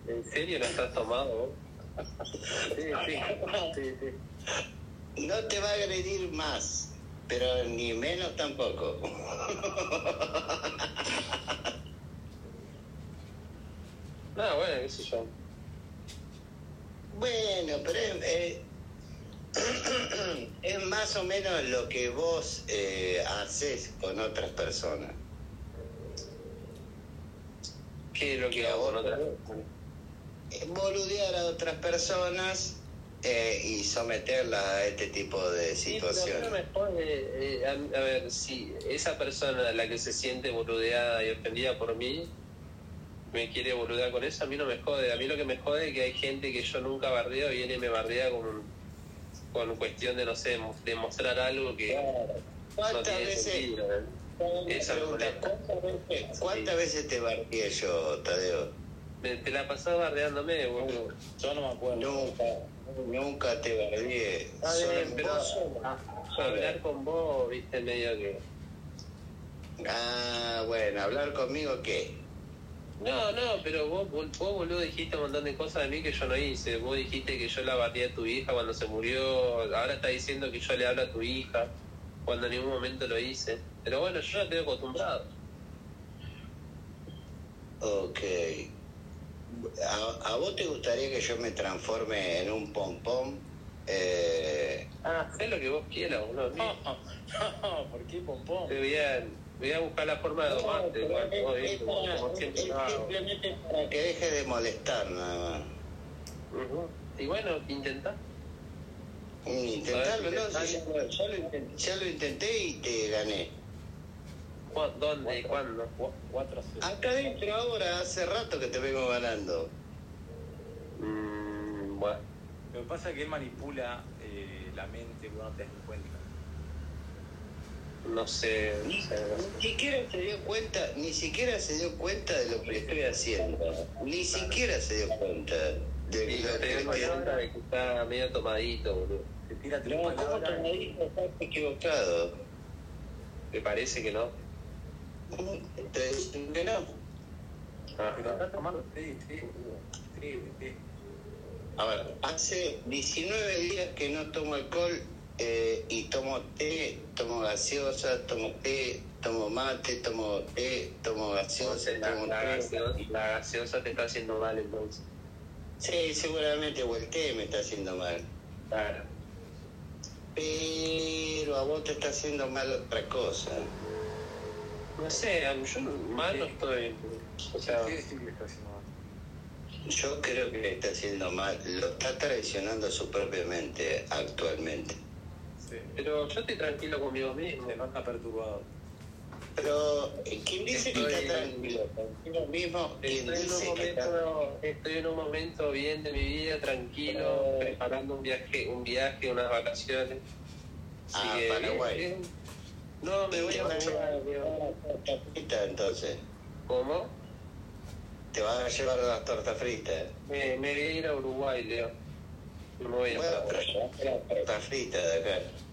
Speaker 1: ¿En serio no estás tomado?
Speaker 2: Sí, sí, sí, sí.
Speaker 3: No te va a agredir más, pero ni menos tampoco.
Speaker 1: No, bueno, qué sé yo.
Speaker 3: Bueno, pero es, eh, es más o menos lo que vos eh, haces con otras personas.
Speaker 1: ¿Qué es lo que hago con otra?
Speaker 3: Eh, Boludear a otras personas eh, y someterlas a este tipo de
Speaker 1: Sí, pero a mí no
Speaker 3: situaciones.
Speaker 1: me jode, eh, a, a ver, si esa persona la que se siente boludeada y ofendida por mí me quiere boludear con eso, a mí no me jode. A mí lo que me jode es que hay gente que yo nunca bardeo y viene y me bardea con, con cuestión de, no sé, mo- de mostrar algo que no
Speaker 3: ¿Cuántas
Speaker 1: tiene
Speaker 3: veces,
Speaker 1: sentido. ¿eh? Esa
Speaker 3: pregunta. ¿cuántas veces, cuántas veces te barqué yo, Tadeo?
Speaker 1: Me- te la pasás bardeándome, boludo.
Speaker 2: Yo no me acuerdo.
Speaker 3: Nunca, nunca te bardeé.
Speaker 1: Pero hablar con vos, viste, medio que...
Speaker 3: Ah, bueno, hablar conmigo qué?
Speaker 1: No, no, pero vos, vos, vos, boludo, dijiste un montón de cosas de mí que yo no hice. Vos dijiste que yo la bardeé a tu hija cuando se murió. Ahora está diciendo que yo le hablo a tu hija cuando en ningún momento lo hice. Pero bueno, yo ya estoy acostumbrado.
Speaker 3: Ok. ¿A, a vos te gustaría que yo me transforme en un pompón? Eh,
Speaker 1: Ah, haz lo que vos quieras, boludo.
Speaker 2: No, no, ¿por qué pompón?
Speaker 1: Voy a, voy a buscar la forma de domarte, igual,
Speaker 3: simplemente para que deje de molestar nada más.
Speaker 1: Y bueno, intentá.
Speaker 3: Mm, Intentarlo, no, ya, lo- ya lo intenté, ya lo intenté y te gané.
Speaker 1: ¿Cu- ¿Dónde y cuándo?
Speaker 2: Cu- Cuatro.
Speaker 3: Acá dentro ahora, hace rato que te vengo ganando.
Speaker 1: Mm, bueno.
Speaker 2: Lo que pasa es que él manipula eh, la mente cuando no te das cuenta.
Speaker 1: No sé,
Speaker 3: Ni, siquiera se dio cuenta, ni siquiera se dio cuenta de lo que estoy haciendo. Ni siquiera se dio cuenta de
Speaker 1: Y
Speaker 3: lo que estoy
Speaker 1: está medio tomadito, boludo.
Speaker 2: Te tira tres
Speaker 3: No, ¿cómo dijo? Estás equivocado.
Speaker 1: ¿Te parece que no?
Speaker 3: Te dicen que no.
Speaker 1: Ah,
Speaker 2: Pero está tomando té, té, té, té.
Speaker 3: A ver, hace 19 días que no tomo alcohol eh, y tomo té, tomo gaseosa, tomo té, tomo mate, tomo té, tomo gaseosa,
Speaker 1: la,
Speaker 3: tomo
Speaker 1: la
Speaker 3: té.
Speaker 1: gaseosa, la gaseosa te está haciendo mal entonces.
Speaker 3: Sí, seguramente o el té me está haciendo mal.
Speaker 1: Claro.
Speaker 3: Pero a vos te está haciendo mal otra cosa.
Speaker 1: No sé, yo mal no estoy. O sea,
Speaker 2: Sí, está haciendo mal.
Speaker 3: Yo creo que le está haciendo mal, lo está traicionando su propia mente actualmente.
Speaker 2: Sí.
Speaker 1: pero yo estoy tranquilo conmigo mismo.
Speaker 2: Se nota perturbado.
Speaker 3: Pero, eh, ¿quién dice que está tranquilo? ¿Tranquilo mismo? ¿Quién
Speaker 1: Estoy en, un momento, estoy en un momento bien de mi vida, tranquilo, preparando un viaje, un viaje, unas vacaciones.
Speaker 3: Ah, Paraguay.
Speaker 1: bien, bien. No, me voy a
Speaker 3: fritas, entonces?
Speaker 1: ¿Cómo?
Speaker 3: Te vas a llevar las tortas fritas.
Speaker 1: Me, me voy a ir a Uruguay, Leo. No me voy a
Speaker 3: Bueno, pero tortas fritas de acá.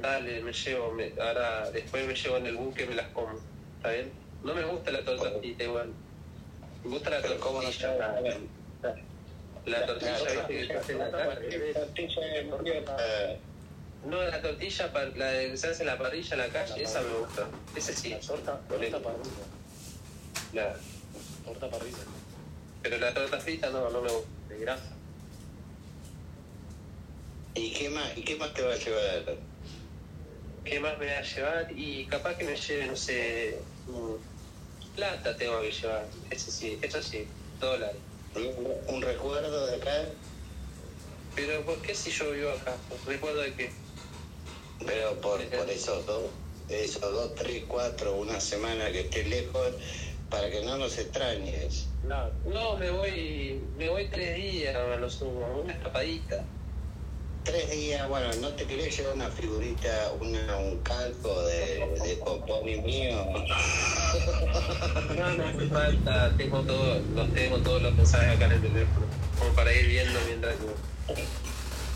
Speaker 1: Dale, me llevo, me, ahora después me llevo en el buque y me las como. ¿Está bien? No me gusta la torta frita igual. Me gusta la
Speaker 3: Pero ¿cómo no
Speaker 1: tortilla. La tortilla,
Speaker 3: Claro,
Speaker 1: ¿viste? que se hace en la
Speaker 3: tortilla.
Speaker 1: No, la tortilla, la de que se hace en la parrilla en la calle, esa me gusta. Ese sí.
Speaker 2: La torta, torta parrilla.
Speaker 1: La-
Speaker 2: Torta parrilla.
Speaker 1: pero la torta frita no, no me gusta.
Speaker 2: De grasa.
Speaker 3: ¿Y qué más? ¿Y qué más te va a llevar?
Speaker 1: ¿Qué más me voy a llevar? Y capaz que me lleve, no sé, mm, plata tengo que llevar. Ese sí, eso sí, dólares.
Speaker 3: ¿Un, un recuerdo de acá?
Speaker 1: Pero ¿por qué si yo vivo acá? ¿Recuerdo de qué?
Speaker 3: Pero por, por esos dos, esos dos, tres, cuatro, una semana que estés lejos, para que no nos extrañes.
Speaker 2: Claro.
Speaker 1: No, me voy, me voy tres días a lo sumo, una escapadita.
Speaker 3: Tres días, bueno, ¿no te querés llevar una figurita, una, un calco de, de Poponi mío?
Speaker 1: No, no me falta, tengo todo, los tengo todos los mensajes acá en el teléfono, como para ir viendo mientras que...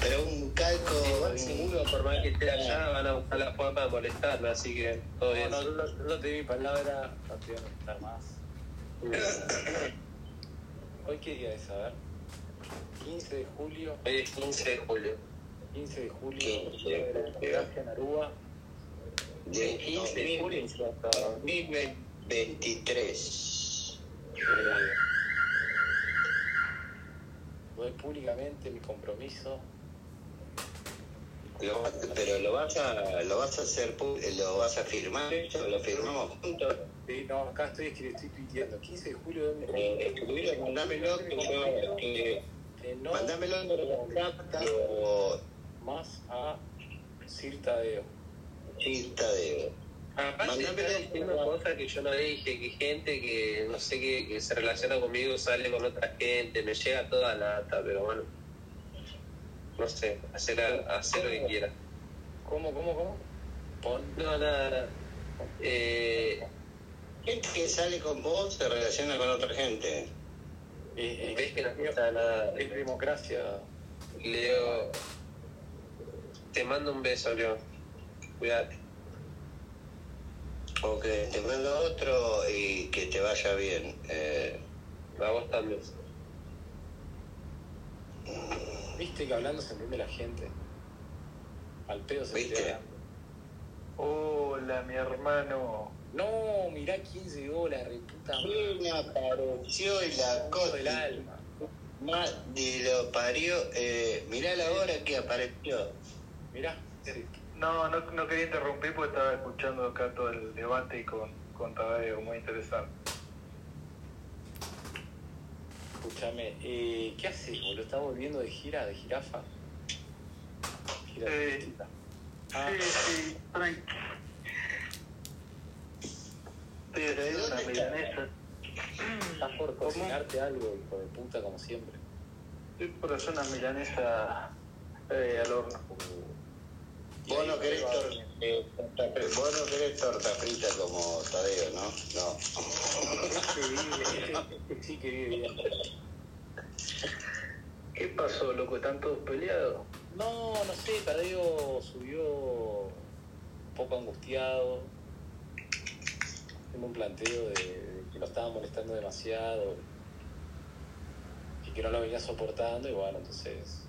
Speaker 3: Pero un calco...
Speaker 1: Igual seguro, por más que esté allá, van a buscar la forma de molestarme, así que todo bien.
Speaker 2: No, no, no, no te di mi palabra, no te voy a molestar más. Hoy qué día es, a ver. 15 de julio,
Speaker 1: Hoy es 15 de julio.
Speaker 2: 15 de julio,
Speaker 3: 15
Speaker 2: Día de la democracia en Aruba.
Speaker 3: de
Speaker 1: 15 de julio.
Speaker 3: 2023.
Speaker 2: Eh, doy públicamente mi compromiso.
Speaker 3: Lo pero lo vas a lo vas a hacer pu- lo vas a firmar lo firmamos juntos
Speaker 2: Sí, no, acá estoy, escri- estoy tuiteando. 15 de julio de
Speaker 3: eh, escribilo, mandámelo que yo que
Speaker 2: que no
Speaker 3: mandámelo
Speaker 2: más a Cirtadeo.
Speaker 3: cita de
Speaker 1: Aparte
Speaker 3: Mandame
Speaker 1: está diciendo cosas que yo no dije, que gente que no sé qué, que se relaciona conmigo sale con otra gente, me llega toda la data, pero bueno. No sé, hacer, a- hacer lo que quiera.
Speaker 2: ¿Cómo, cómo, cómo? Pon.
Speaker 1: No, nada, nada. Eh,
Speaker 3: gente que sale con vos se relaciona con otra gente
Speaker 2: eh,
Speaker 1: ves que no
Speaker 2: eh,
Speaker 1: pasa nada.
Speaker 2: es democracia.
Speaker 1: Leo, te mando un beso, Leo. Cuídate.
Speaker 3: o que te mando otro y que te vaya bien eh,
Speaker 1: A vos también.
Speaker 2: ¿Viste que hablando se entiende la gente? Al pedo se
Speaker 3: ¿Viste?
Speaker 2: entiende.
Speaker 5: Hola, mi hermano.
Speaker 2: No, mirá 15 dólares, puta madre.
Speaker 3: me apareció y la cosa
Speaker 2: el alma.
Speaker 3: y lo parió eh, mirá la hora que apareció
Speaker 2: Mirá.
Speaker 5: No, no, no quería interrumpir porque estaba escuchando acá todo el debate con, con Tadeo, muy interesante.
Speaker 2: Escúchame, eh, ¿qué haces, boludo? ¿Estás volviendo de gira, de jirafa?
Speaker 5: Sí.
Speaker 2: turistita. Ah,
Speaker 5: Sí, sí, tranqui. Estoy
Speaker 3: ¿Pero de
Speaker 5: haciendo una milanesa.
Speaker 2: estás por cocinarte algo, hijo de puta, como siempre.
Speaker 5: Estoy por hacer una milanesa eh, al horno.
Speaker 3: Vos no querés tor- eh, vos no querés torta frita como Tadeo ¿no? no
Speaker 2: Este vive, este sí que vive bien.
Speaker 5: ¿Qué pasó, loco? ¿Están todos peleados?
Speaker 2: No, no sé, Tadeo subió un poco angustiado, haciendo un planteo de, de que lo estaba molestando demasiado y que no lo venía soportando y bueno, entonces...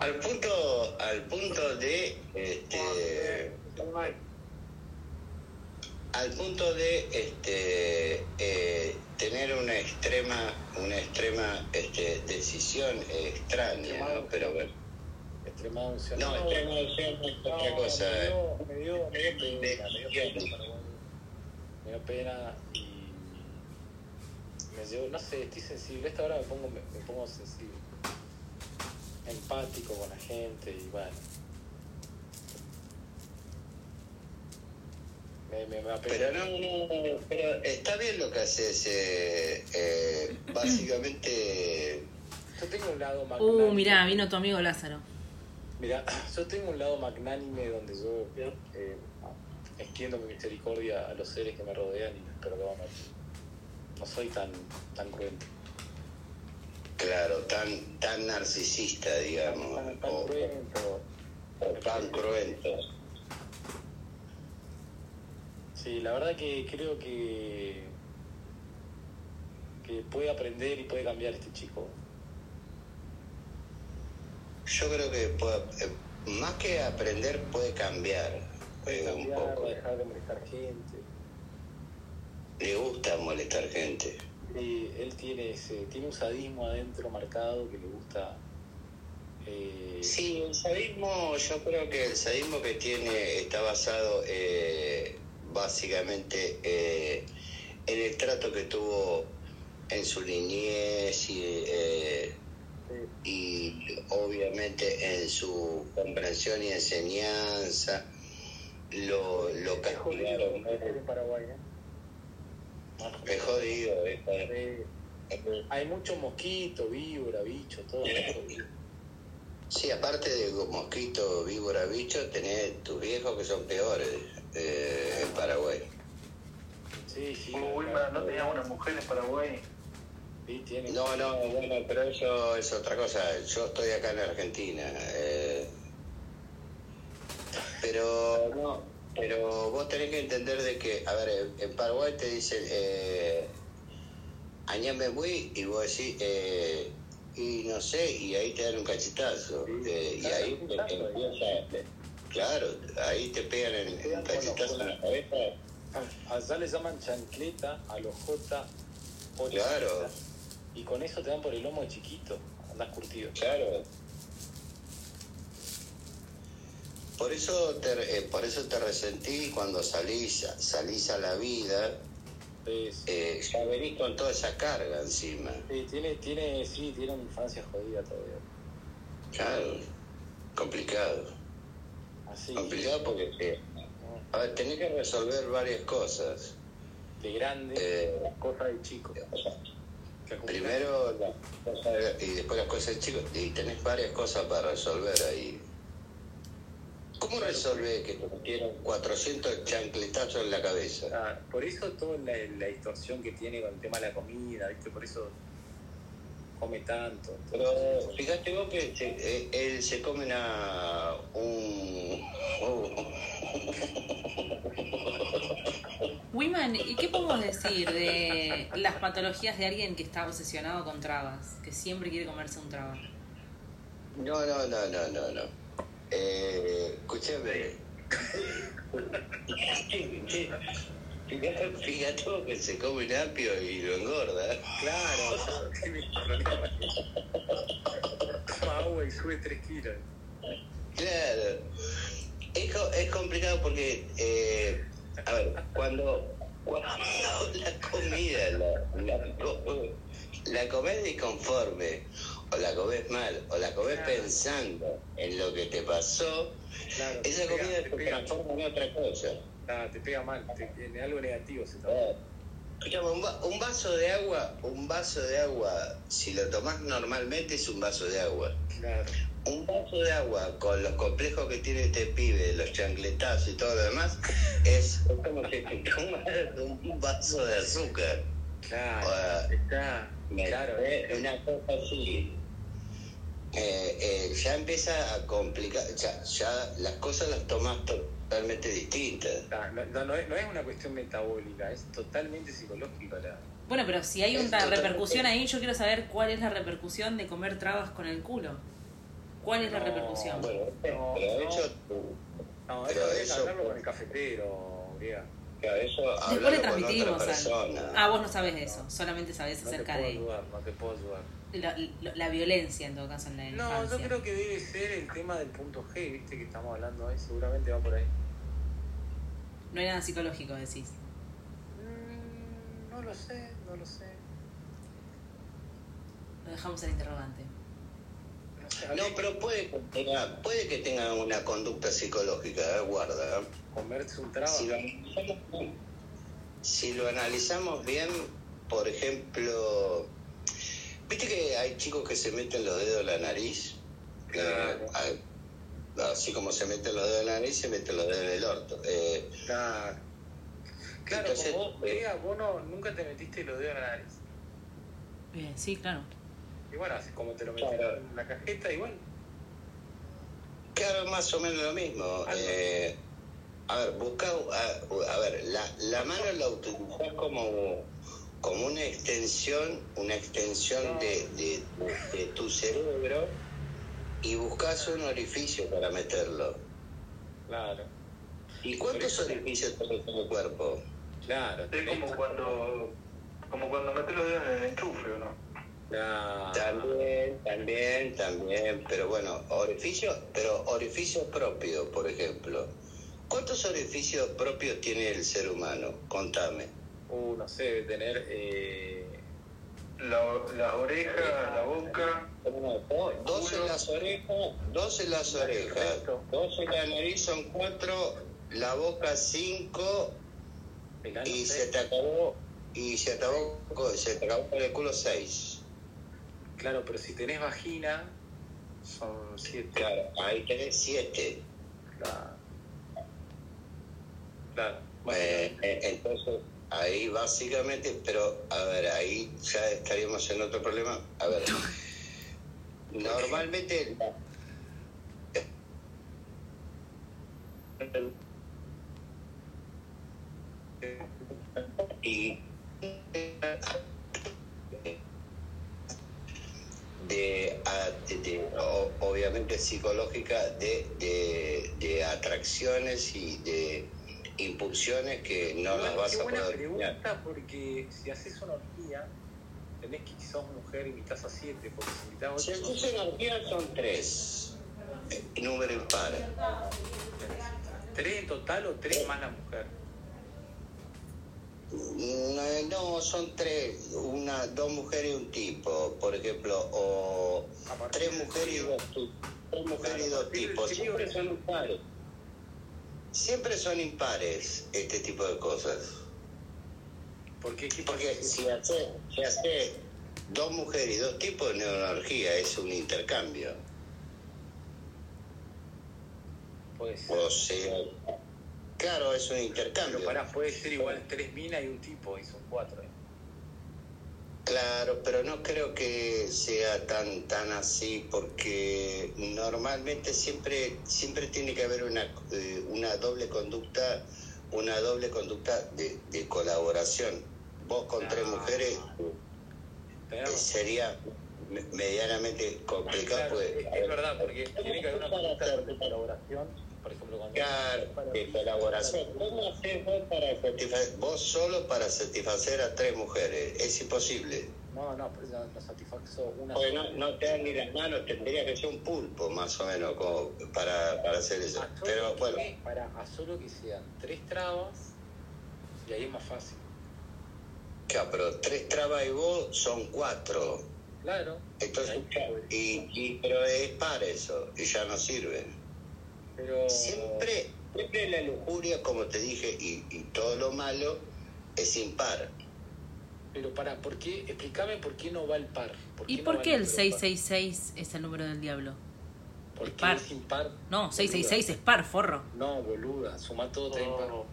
Speaker 3: al punto al punto de este al punto de este eh, tener una extrema una extrema este, decisión extraña ¿no? pero bueno.
Speaker 2: Extremada unción.
Speaker 3: no extrema decisión es otra cosa
Speaker 2: me
Speaker 3: eh.
Speaker 2: dio, me dio, me dio pena, me dio pena, me dio pena y me llevo, no sé, estoy sensible, esta hora me pongo, me, me pongo sensible, empático con la gente y bueno. Me, me, me.
Speaker 3: Pero no, no, pero está bien lo que haces. Eh, eh, básicamente,
Speaker 2: Yo tengo un lado magnánime.
Speaker 4: Uh, mirá, vino tu amigo Lázaro.
Speaker 2: Mira, yo tengo un lado magnánime donde yo eh, extiendo mi misericordia a los seres que me rodean y les perdono. No soy tan, tan cruento.
Speaker 3: Claro, tan, tan narcisista, digamos,
Speaker 2: Tan, tan
Speaker 3: o,
Speaker 2: cruento.
Speaker 3: o tan cruento.
Speaker 2: Sí, la verdad que creo que, que puede aprender y puede cambiar este chico.
Speaker 3: Yo creo que puede- eh, más que aprender puede cambiar
Speaker 2: Puede
Speaker 3: eh, un poco.
Speaker 2: dejar de molestar gente.
Speaker 3: Le gusta molestar gente.
Speaker 2: Él tiene ese, tiene un sadismo adentro marcado que le gusta. eh,
Speaker 3: Sí, el sadismo, yo creo que el sadismo que tiene está basado eh, básicamente eh, en el trato que tuvo en su niñez y, eh, y obviamente en su comprensión y enseñanza. Lo, lo castigaron.
Speaker 2: Paraguay, ¿eh?
Speaker 3: Es jodido. es jodido.
Speaker 2: Eh, hay mucho mosquito, víbora, bicho, todo.
Speaker 3: Sí, aparte de mosquito, víbora, bicho, tenés tus viejos que son peores eh, en Paraguay.
Speaker 2: Sí, sí.
Speaker 5: Uy,
Speaker 2: acá-
Speaker 5: no tenía una mujer en Paraguay.
Speaker 2: Sí, tiene.
Speaker 3: No, no, bueno, pero eso es otra cosa. Yo estoy acá en Argentina. eh, pero no, pero vos tenés que entender de que, a ver, en- Paraguay te dicen, eh, añame muy, y vos decís, eh, y no sé, y ahí te dan un cachetazo.
Speaker 2: Sí,
Speaker 3: eh, y ahí te, te claro, ahí te pegan el,
Speaker 2: Te
Speaker 3: cachetazo en
Speaker 2: la-
Speaker 3: cabeza.
Speaker 2: Ah, Allá le llaman chancleta a los J. o
Speaker 3: Claro.
Speaker 2: Y con eso te dan por el lomo de chiquito. Andás curtido.
Speaker 3: Claro. Por eso te, eh, por eso te resentí cuando salís, salís a la vida,
Speaker 2: Es-
Speaker 3: eh, ya venís con toda esa carga encima.
Speaker 2: sí, tiene, tiene, sí, tiene una infancia jodida todavía.
Speaker 3: Claro, complicado.
Speaker 2: Así.
Speaker 3: Complicado porque, eh, a ver, tenés que resolver varias cosas.
Speaker 2: De grande,
Speaker 3: Eh,
Speaker 2: cosa de chico.
Speaker 3: Primero las cosas y después las cosas chicos y tenés varias cosas para resolver ahí. ¿Cómo resolvés que te metieron 400 chancletazos en la cabeza?
Speaker 2: Ah, por eso toda la, la distorsión que tiene con el tema de la comida, ¿viste? Por eso come tanto.
Speaker 3: Pero fíjate vos que se- eh, él se come una, un...
Speaker 4: Wiman, ¿y qué podemos decir de las patologías de alguien que está obsesionado con trabas? Que siempre quiere comerse un traba.
Speaker 3: No, no, no, no, no, no. Eh, escúchame. Fíjate, fíjate que se come un apio y lo engorda.
Speaker 2: Claro. Toma agua y sube 3 kilos.
Speaker 3: Claro. Es, es complicado porque, eh, a ver, cuando, cuando la comida la, la, la comes disconforme, o la comes mal, o la comes
Speaker 2: Claro.
Speaker 3: pensando en lo que te pasó,
Speaker 2: Claro,
Speaker 3: esa
Speaker 2: te pega-
Speaker 3: comida
Speaker 2: te pega,
Speaker 3: transforma en otra cosa.
Speaker 2: ah, te pega mal, te, tiene algo negativo se transforma.
Speaker 3: Eh, un, va- un vaso de agua, un vaso de agua, si lo tomás normalmente es un vaso de agua.
Speaker 2: Claro.
Speaker 3: Un vaso de agua con los complejos que tiene este pibe, los chancletazos y todo lo demás, es como que te tomas un vaso de azúcar.
Speaker 2: Claro, está. Claro,
Speaker 3: eh, una cosa así. Eh, eh, ya empieza a complicar, ya, ya las cosas las tomas totalmente distintas.
Speaker 2: no, no, no es, no es una cuestión metabólica, es totalmente psicológica la.
Speaker 4: Bueno, pero si hay
Speaker 3: Es
Speaker 4: una
Speaker 3: totalmente-
Speaker 4: repercusión ahí, yo quiero saber cuál es la repercusión de comer trabas con el culo. ¿Cuál es la repercusión?
Speaker 3: Bueno,
Speaker 2: No,
Speaker 3: pero
Speaker 2: no.
Speaker 3: eso,
Speaker 2: No,
Speaker 3: Pero
Speaker 2: eso es
Speaker 3: eso-
Speaker 2: hablarlo con el cafetero, griega.
Speaker 3: eso
Speaker 4: Después le transmitimos. Ah, vos no sabes eso, solamente sabes
Speaker 2: No te
Speaker 4: acerca
Speaker 2: puedo
Speaker 4: de
Speaker 2: ayudar, no te puedo ayudar.
Speaker 4: La, la- la violencia, en todo caso, en la
Speaker 2: No,
Speaker 4: infancia.
Speaker 2: yo creo que debe ser el tema del punto G, viste que estamos hablando ahí, seguramente va por ahí.
Speaker 4: No hay nada psicológico, decís.
Speaker 2: Mm, no lo sé, no lo sé.
Speaker 4: Lo dejamos al interrogante.
Speaker 2: No,
Speaker 3: No, pero puede que tenga, puede que tenga una conducta psicológica, ¿eh? guarda. ¿eh?
Speaker 2: Comerse un trago.
Speaker 3: Si lo, analizamos bien, si lo analizamos bien, por ejemplo, viste que hay chicos que se meten los dedos en la nariz.
Speaker 2: Claro.
Speaker 3: Eh, así como se meten los dedos en la nariz, se meten los dedos en el orto. Eh,
Speaker 2: Claro. Claro,
Speaker 3: Entonces,
Speaker 2: como vos,
Speaker 3: eh,
Speaker 2: Bea, vos no, nunca te metiste los dedos en la nariz.
Speaker 4: Eh, sí, claro.
Speaker 2: Y bueno, así como te lo metes
Speaker 3: Claro.
Speaker 2: en la cajeta, igual.
Speaker 3: Claro, más o menos lo mismo.
Speaker 2: Algo.
Speaker 3: Eh, a ver, busca, a, a ver, la, la mano la utilizás como, como una extensión, una extensión de, de, de tu cerebro y buscas un orificio para meterlo.
Speaker 2: Claro.
Speaker 3: ¿Y cuántos orificios tenés en el cuerpo?
Speaker 2: Claro.
Speaker 5: Es como cuando, como cuando metes los dedos en el enchufe, ¿o no?
Speaker 2: Claro.
Speaker 3: También, también, también, pero bueno, orificios, pero orificios propios, por ejemplo. ¿Cuántos orificios propios tiene el ser humano? Contame.
Speaker 2: Uh, no sé, debe tener. Eh...
Speaker 5: La, las orejas, la boca.
Speaker 3: Dos en las orejas, dos en las orejas, dos en la nariz son cuatro, la boca cinco y se te acabó y se te acabó, se te acabó con el culo seis.
Speaker 2: Claro, pero si tenés vagina, son siete.
Speaker 3: Claro, ahí tenés siete.
Speaker 2: Claro. Claro.
Speaker 3: Eh, eh, entonces, ahí básicamente, pero a ver, ahí ya estaríamos en otro problema. A ver, normalmente. Y. De, de- de- o- obviamente psicológica de, de, de atracciones y de impulsiones que no las vas
Speaker 2: qué
Speaker 3: a
Speaker 2: buena
Speaker 3: poder
Speaker 2: pregunta, porque si haces una orgía, tenés que sos mujer invitas a siete, porque si invitas a
Speaker 3: Si
Speaker 2: ocho,
Speaker 3: haces energía son tres, eh, número impar.
Speaker 2: ¿Tres en total o tres más la mujer?
Speaker 3: No, no, son tres, una, dos mujeres y un tipo, por ejemplo, o tres mujeres y dos, tres mujeres y dos tipos. Siempre son impares. Siempre son impares este tipo de cosas.
Speaker 2: Porque, ¿qué
Speaker 3: Porque si hace, si hace dos mujeres y dos tipos, una orgía, es un intercambio.
Speaker 2: Puede ser.
Speaker 3: O sea, claro, es un intercambio.
Speaker 2: Pero pará, puede ser igual tres minas y un tipo, y son cuatro. ¿eh?
Speaker 3: Claro, pero no creo que sea tan tan así porque normalmente siempre siempre tiene que haber una eh, una doble conducta una doble conducta de, de colaboración. Vos con tres
Speaker 2: No.
Speaker 3: mujeres eh, sería me- medianamente complicado.
Speaker 2: Claro,
Speaker 3: pues,
Speaker 2: es, es
Speaker 3: ver,
Speaker 2: verdad, porque tiene que haber una conducta de colaboración. Por ejemplo, cuando.
Speaker 3: Claro, colaboración. ¿Cómo haces vos para satisfacer, vos solo para satisfacer a tres mujeres? Es imposible.
Speaker 2: No, no, pero no, no satisfazo una
Speaker 3: Porque no, no te dan ni las manos, tendría que ser un pulpo más o menos como para, para hacer eso.
Speaker 2: A solo
Speaker 3: Pero
Speaker 2: que-
Speaker 3: bueno,
Speaker 2: Para, a solo que sean tres trabas, y ahí es más fácil.
Speaker 3: claro, pero tres trabas y vos son cuatro.
Speaker 2: Claro.
Speaker 3: Entonces, y, y- pero es par eso, y ya no sirve.
Speaker 2: Pero.
Speaker 3: Siempre, siempre la lujuria, como te dije, y, y todo lo malo es impar.
Speaker 2: Pero para, ¿por qué? Explícame por qué no va el par.
Speaker 4: ¿Y
Speaker 2: no
Speaker 4: por qué el
Speaker 2: número par?
Speaker 4: 666 es el número del diablo?
Speaker 2: ¿Por qué
Speaker 4: par?
Speaker 2: es impar?
Speaker 4: No, 666 es par, forro.
Speaker 2: No, boluda, suma todo, te da impar.
Speaker 6: No,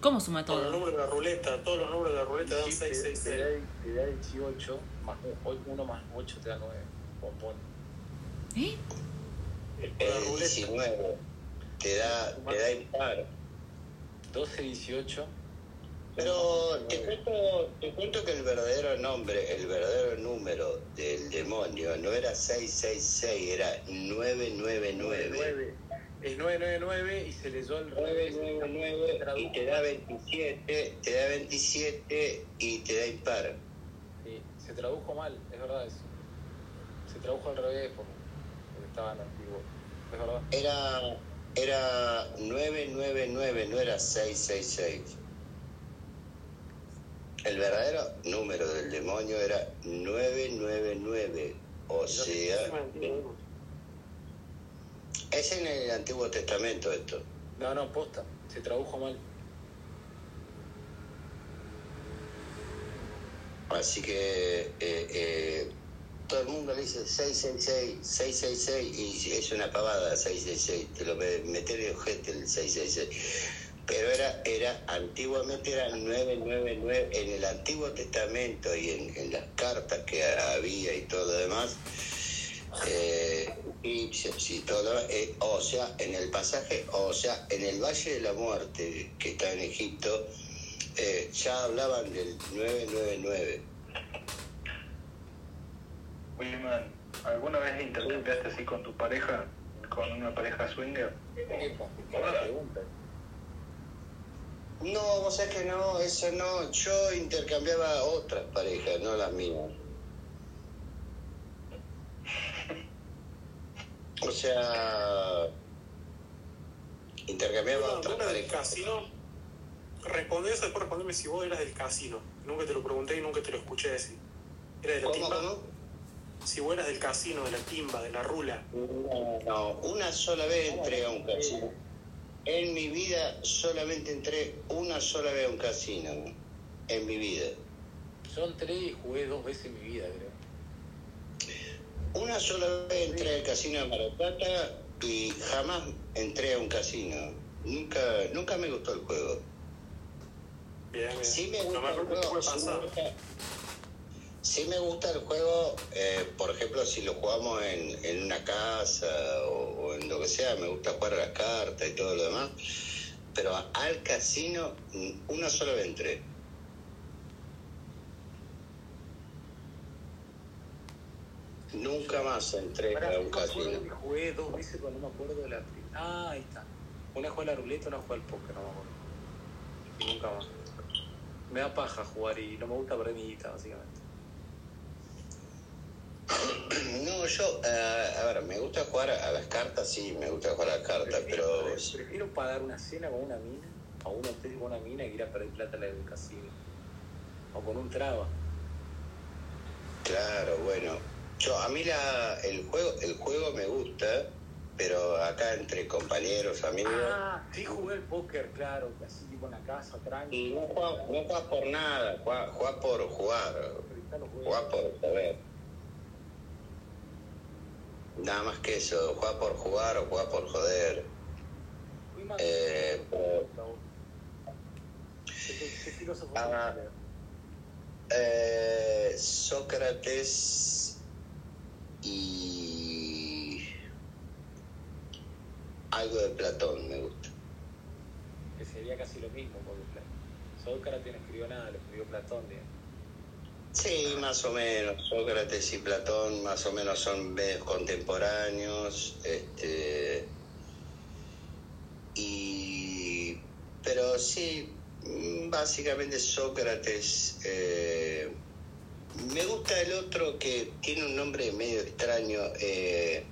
Speaker 4: ¿Cómo suma
Speaker 6: todos los
Speaker 4: todo?
Speaker 6: números de la ruleta, todos los números de la ruleta dan
Speaker 2: Sí, te, te
Speaker 6: 666.
Speaker 2: da, te da 18, más 1 más 8 te da 9. Bombón.
Speaker 4: ¿Eh?
Speaker 3: El 19 te da, te da impar.
Speaker 2: 12, 18.
Speaker 3: Pero te cuento, te cuento que el verdadero nombre, el verdadero número del demonio no era 666, era 999.
Speaker 2: Es 999 y se leyó el
Speaker 3: 999 y te da 27, te da 27 y te da impar.
Speaker 2: Sí, se tradujo mal, es verdad eso. Se tradujo al revés por- porque estaba en antiguo.
Speaker 3: Era, era 999, no era 666. El verdadero número del demonio era 999, o sea, Es en el Antiguo Testamento esto.
Speaker 2: No, no, posta. Se tradujo mal.
Speaker 3: Así que eh, eh, todo el mundo le dice 666, 666 y es una pavada 666, te lo me- meter de ojete el 666. Pero era, era, antiguamente era 999, en el Antiguo Testamento y en, las cartas que había y todo lo demás, eh, todo eh, o sea, en el pasaje, o sea, en el Valle de la Muerte que está en Egipto, eh, ya hablaban del 999.
Speaker 5: Wilman, ¿alguna vez intercambiaste así con tu pareja? ¿Con una pareja swinger?
Speaker 3: No, vos sabés que no, eso no. Yo intercambiaba otras parejas, no las mías. O sea, intercambiaba
Speaker 7: Bueno,
Speaker 3: otras
Speaker 7: ¿Vos eras del
Speaker 3: parejas.
Speaker 7: casino? Respondé eso, después respondeme si vos eras del casino. Nunca te lo pregunté y nunca te lo escuché decir. ¿Eras de la
Speaker 3: cómo?
Speaker 7: Si vos eras del casino, de la timba, de la rula.
Speaker 3: No, no, una sola vez entré a un casino. En mi vida solamente entré una sola vez a un casino. En mi vida.
Speaker 2: Yo entré y jugué dos veces en mi vida, creo.
Speaker 3: Una sola vez entré al casino de Mar del Plata y jamás entré a un casino. Nunca, nunca me gustó el juego.
Speaker 7: Bien, bien.
Speaker 3: Sí me gusta
Speaker 7: no me
Speaker 3: el juego. Sí me gusta, el juego, eh, por ejemplo, si lo jugamos en, en una casa o, o en lo que sea, me gusta jugar a las cartas y todo lo demás. Pero al casino, mm, una sola vez entré. Nunca más entré a un casino.
Speaker 2: jugué dos veces, no me acuerdo de la Ah, ahí está. Una juega a la ruleta, una juega al póker, no me acuerdo. Y nunca más. Me da paja jugar y no me gusta perder mi guita, básicamente.
Speaker 3: No, yo, eh, a ver, me gusta jugar a las cartas, sí, me gusta jugar a las cartas, pero
Speaker 2: Prefiero pagar una cena con una mina, a un hotel con una mina, que ir a perder plata en el casino. O con un traba.
Speaker 3: claro, bueno, yo a mí la, el juego, el juego me gusta, pero acá entre compañeros, amigos,
Speaker 2: Ah, sí jugué el póker, claro, así tipo en la casa,
Speaker 3: y
Speaker 2: tranqui.
Speaker 3: no juegas no por nada, juegas, por jugar, juegas por saber. Nada más que eso, juegas por jugar o juegas por joder. Eh, pero-
Speaker 2: ¿Qué, qué filósofo
Speaker 3: Ah. Eh, Sócrates y algo de Platón me gusta.
Speaker 2: Que sería casi lo mismo, porque Sócrates no escribió nada, lo escribió Platón, digamos.
Speaker 3: Sí, más o menos. Sócrates y Platón más o menos son medios contemporáneos. Este, y, pero sí, básicamente Sócrates. eh, me gusta el otro que tiene un nombre medio extraño. eh,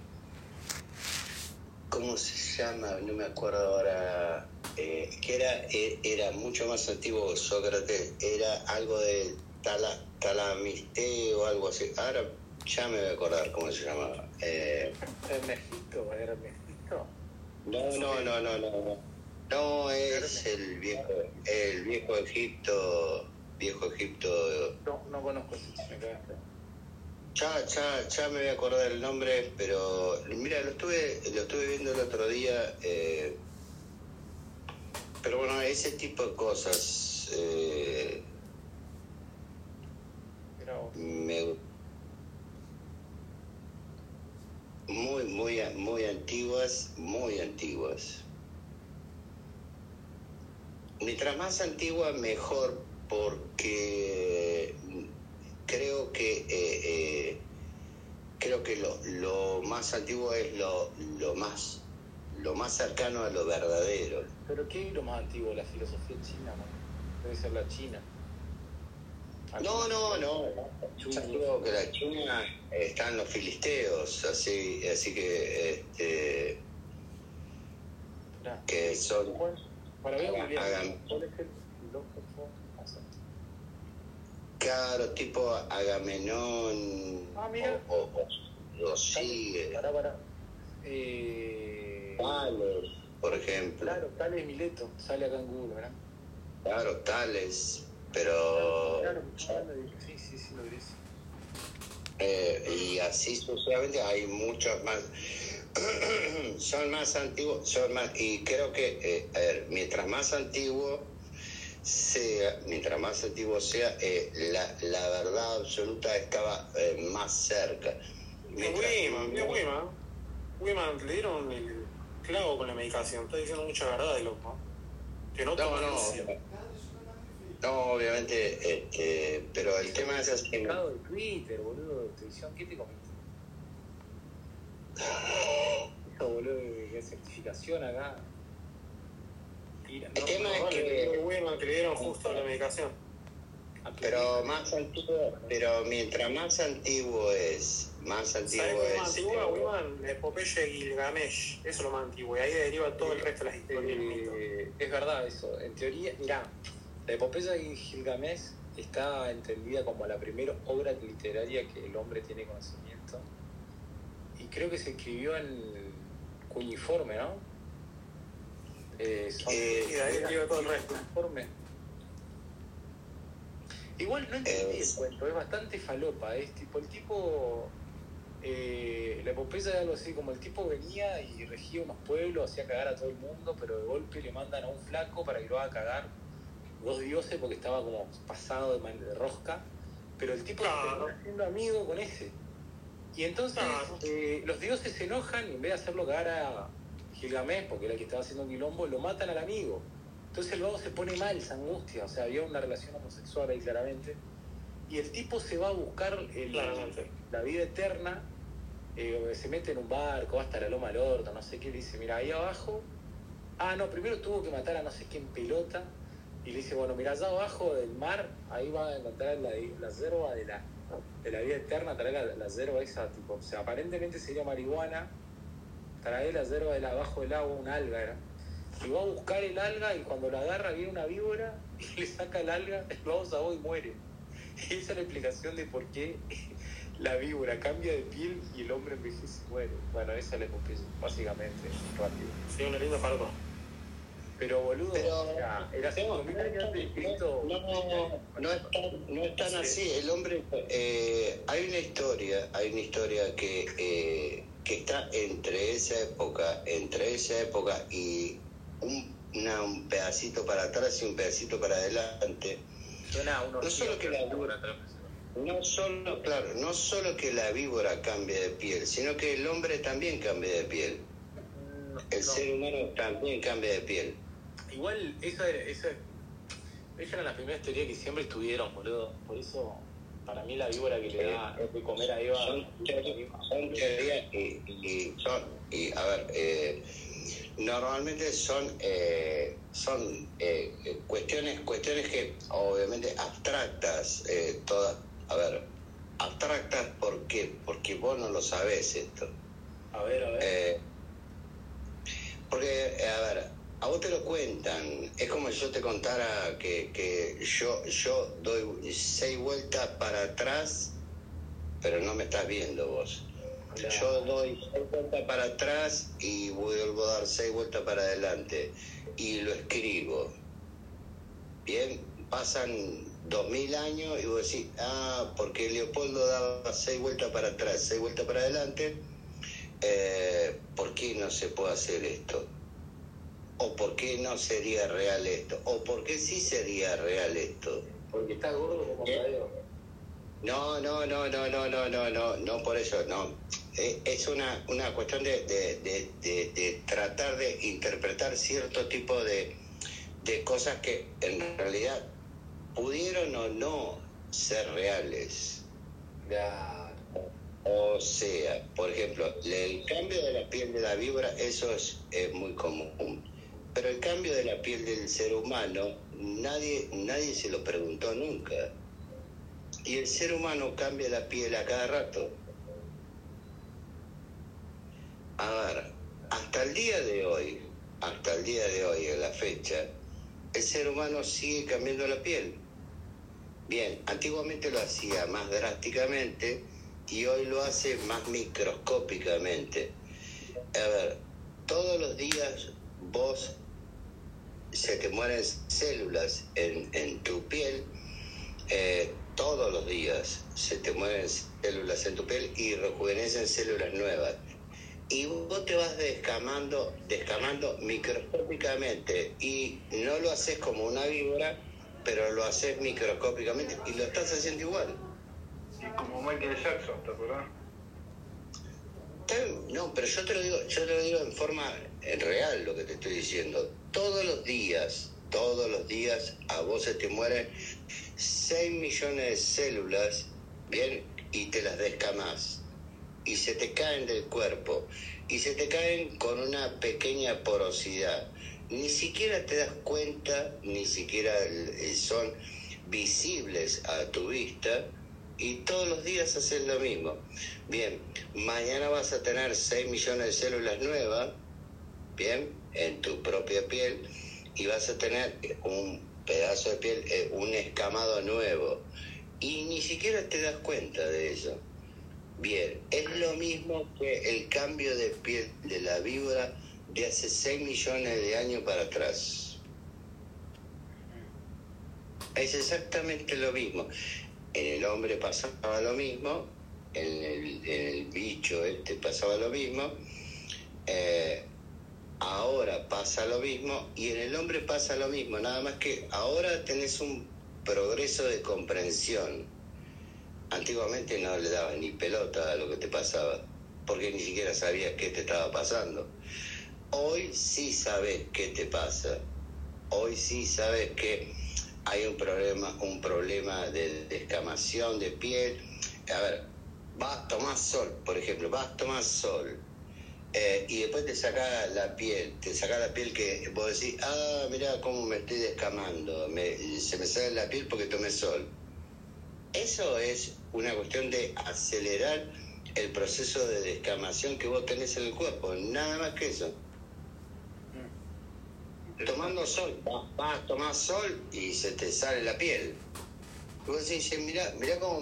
Speaker 3: ¿Cómo se llama? No me acuerdo ahora. eh, que era, eh, era mucho más antiguo Sócrates. Era algo de Tala, Talamiste o algo así. Ahora ya me voy a acordar cómo se llamaba. Eh,
Speaker 2: Hermegito, Hermegito.
Speaker 3: no, no, no, no, no. No, No, es el viejo, el viejo Egipto, viejo Egipto.
Speaker 2: No, no conozco ese, me cagaste.
Speaker 3: Ya, ya, ya me voy a acordar el nombre, pero mira, lo estuve, lo estuve viendo el otro día. eh, pero bueno, ese tipo de cosas eh. Me muy, muy, muy antiguas, muy antiguas. Mientras más antigua, mejor, porque creo que eh, eh, creo que lo, lo más antiguo es lo, lo más lo más cercano a lo verdadero.
Speaker 2: Pero ¿qué es lo más antiguo? La filosofía china. Debe ser la China.
Speaker 3: No, no, no. Yo creo que la China están los filisteos, así, así que este, que son Hagan- claro tipo Agamenón
Speaker 2: Ah, mira.
Speaker 3: o, o, o- o sigue.
Speaker 2: Pará, pará. Eh,
Speaker 3: Tales, por ejemplo.
Speaker 2: Claro, Tales Mileto, sale acá en Google, ¿verdad?
Speaker 3: Claro, Tales, pero...
Speaker 2: Claro, sí, sí, sí, lo dice.
Speaker 3: Eh, y así sucesivamente hay muchos más son más antiguos son más y creo que eh, a ver, mientras más antiguo sea mientras más antiguo sea eh, la, la verdad absoluta estaba eh, más cerca
Speaker 7: Wiman, Wiman. Wiman le dieron el clavo con la medicación. Está diciendo mucha verdad de loco. Que no
Speaker 3: no
Speaker 7: toma
Speaker 3: no. No obviamente este, pero el tema es así ¿no?
Speaker 2: De Twitter, boludo, de televisión, ¿qué te comiste? Eso, boludo, hay certificación acá. Tira,
Speaker 3: El tema es que-
Speaker 7: le dieron que le dieron justo la medicación.
Speaker 3: pero más antiguo pero mientras más antiguo es más antiguo
Speaker 7: ¿Sabes es más
Speaker 3: eh,
Speaker 7: Wiman? La epopeya de Gilgamesh. Eso es lo más antiguo. Y ahí deriva todo el resto de las historias.
Speaker 2: Eh, es verdad eso. En teoría, mirá, la epopeya de Gilgamesh está entendida como la primera obra literaria que el hombre tiene conocimiento. Y creo que se escribió en cuneiforme, ¿no? Eh, son-
Speaker 3: Eh,
Speaker 7: Y de ahí deriva todo el resto.
Speaker 2: cuneiforme. Igual no entendí
Speaker 3: Eh,
Speaker 2: el cuento, es bastante falopa. Es tipo, el tipo. eh, la epopeya es algo así como el tipo venía y regía unos pueblos, hacía cagar a todo el mundo, pero de golpe le mandan a un flaco para que lo haga cagar dos dioses porque estaba como pasado de, man- de rosca, pero el tipo se
Speaker 7: Claro.
Speaker 2: termina haciendo amigo con ese. Y entonces
Speaker 7: Claro.
Speaker 2: eh, los dioses se enojan y en vez de hacerlo cagar a Gilgamesh, porque era el que estaba haciendo un quilombo, lo matan al amigo. Entonces el vago se pone mal, se angustia, o sea, había una relación homosexual ahí claramente. Y el tipo se va a buscar el- la vida eterna, eh, se mete en un barco, va hasta la loma del orto, no sé qué, le dice, mira, ahí abajo, ah, no, primero tuvo que matar a no sé quién pelota, y le dice, bueno, mira, allá abajo del mar, ahí va a encontrar la, la yerba de la, de la vida eterna, trae la, la yerba esa, tipo, o sea, aparentemente sería marihuana, trae la yerba de la, abajo del agua, un alga era, y va a buscar el alga y cuando la agarra viene una víbora y le saca el alga, el vago ahoga y muere. Y esa es la explicación de por qué la víbora cambia de piel y el hombre envejece y muere. Bueno, esa es la epopeya, básicamente, rápido.
Speaker 7: Sí, una linda farpa.
Speaker 2: Pero boludo,
Speaker 3: Pero-
Speaker 2: o sea,
Speaker 3: No,
Speaker 2: 5.000 años antes de Cristo.
Speaker 3: no, no, no es tan, no es tan así. El hombre, eh, hay una historia, hay una historia que, eh, que está entre esa época, entre esa época y un, una- un pedacito para atrás y un pedacito para adelante.
Speaker 2: Suena a unos
Speaker 3: No solo que la No solo, claro, no solo que la víbora cambie de piel, sino que el hombre también cambia de piel. El ser humano también cambia de piel.
Speaker 2: Igual, esa, esa, esa era la primera teoría que siempre estuvieron, boludo. Por eso, para mí, la víbora que le da de comer a Eva.
Speaker 3: son teorías, son teorías y, y son y a ver eh, normalmente son eh, son eh, eh, cuestiones cuestiones que obviamente abstractas eh, todas a ver abstractas ¿por qué? porque vos no lo sabés esto
Speaker 2: A ver, a ver.
Speaker 3: eh, porque, eh, a ver, vos te lo cuentan. Es como si yo te contara que, que yo, yo doy seis vueltas para atrás, pero no me estás viendo vos. Yo doy seis vueltas para atrás y vuelvo a dar seis vueltas para adelante. Y lo escribo. Bien, pasan dos mil años y vos decís, ah, porque Leopoldo daba seis vueltas para atrás, seis vueltas para adelante eh, ¿por qué no se puede hacer esto? ¿O por qué no sería real esto? ¿O por qué sí sería real esto?
Speaker 2: Porque está gordo como Tadeo.
Speaker 3: No, no, no, no, no, no, no, no, no por eso, no. Eh, Es una, una cuestión de, de, de, de- de tratar de interpretar cierto tipo de, de cosas que en realidad pudieron o no ser reales. O sea, por ejemplo, el cambio de la piel de la víbora, eso es, es muy común. Pero el cambio de la piel del ser humano, nadie, nadie se lo preguntó nunca. Y el ser humano cambia la piel a cada rato. A ver, hasta el día de hoy, hasta el día de hoy, en la fecha, el ser humano sigue cambiando la piel. Bien, antiguamente lo hacía más drásticamente y hoy lo hace más microscópicamente. A ver, todos los días vos se te mueren células en, en tu piel, eh, todos los días se te mueren células en tu piel y rejuvenecen células nuevas. Y vos te vas descamando, descamando microscópicamente y no lo haces como una víbora, pero lo haces microscópicamente y lo estás haciendo igual.
Speaker 5: Y como Michael Jackson, ¿te acordás?
Speaker 3: No, pero yo te lo digo, yo te lo digo en forma real lo que te estoy diciendo. Todos los días, todos los días a vos se te mueren 6 millones de células, bien, y te las descamás. Y se te caen del cuerpo. Y se te caen con una pequeña porosidad. Ni siquiera te das cuenta, ni siquiera son visibles a tu vista. Y todos los días haces lo mismo. Bien, mañana vas a tener 6 millones de células nuevas, bien, en tu propia piel, y vas a tener un pedazo de piel, eh, un escamado nuevo. Y ni siquiera te das cuenta de eso. Bien, es lo mismo que el cambio de piel de la víbora de hace 6 millones de años para atrás. Es exactamente lo mismo. En el hombre pasaba lo mismo, en el, bicho este pasaba lo mismo, eh, ahora pasa lo mismo y en el hombre pasa lo mismo, nada más que ahora tenés un progreso de comprensión. Antiguamente no le dabas ni pelota a lo que te pasaba, porque ni siquiera sabías qué te estaba pasando. Hoy sí sabes qué te pasa. Hoy sí sabes que hay un problema, un problema de descamación de piel. A ver, vas, tomás sol, por ejemplo, vas, tomás sol. Eh, y después te saca la piel, te saca la piel que vos decís, ah, mirá cómo me estoy descamando, me- se me sale la piel porque tomé sol. Eso es una cuestión de acelerar el proceso de descamación que vos tenés en el cuerpo, nada más que eso. Tomando sol, vas, a tomar sol y se te sale la piel. Y vos decís, mirá, mirá cómo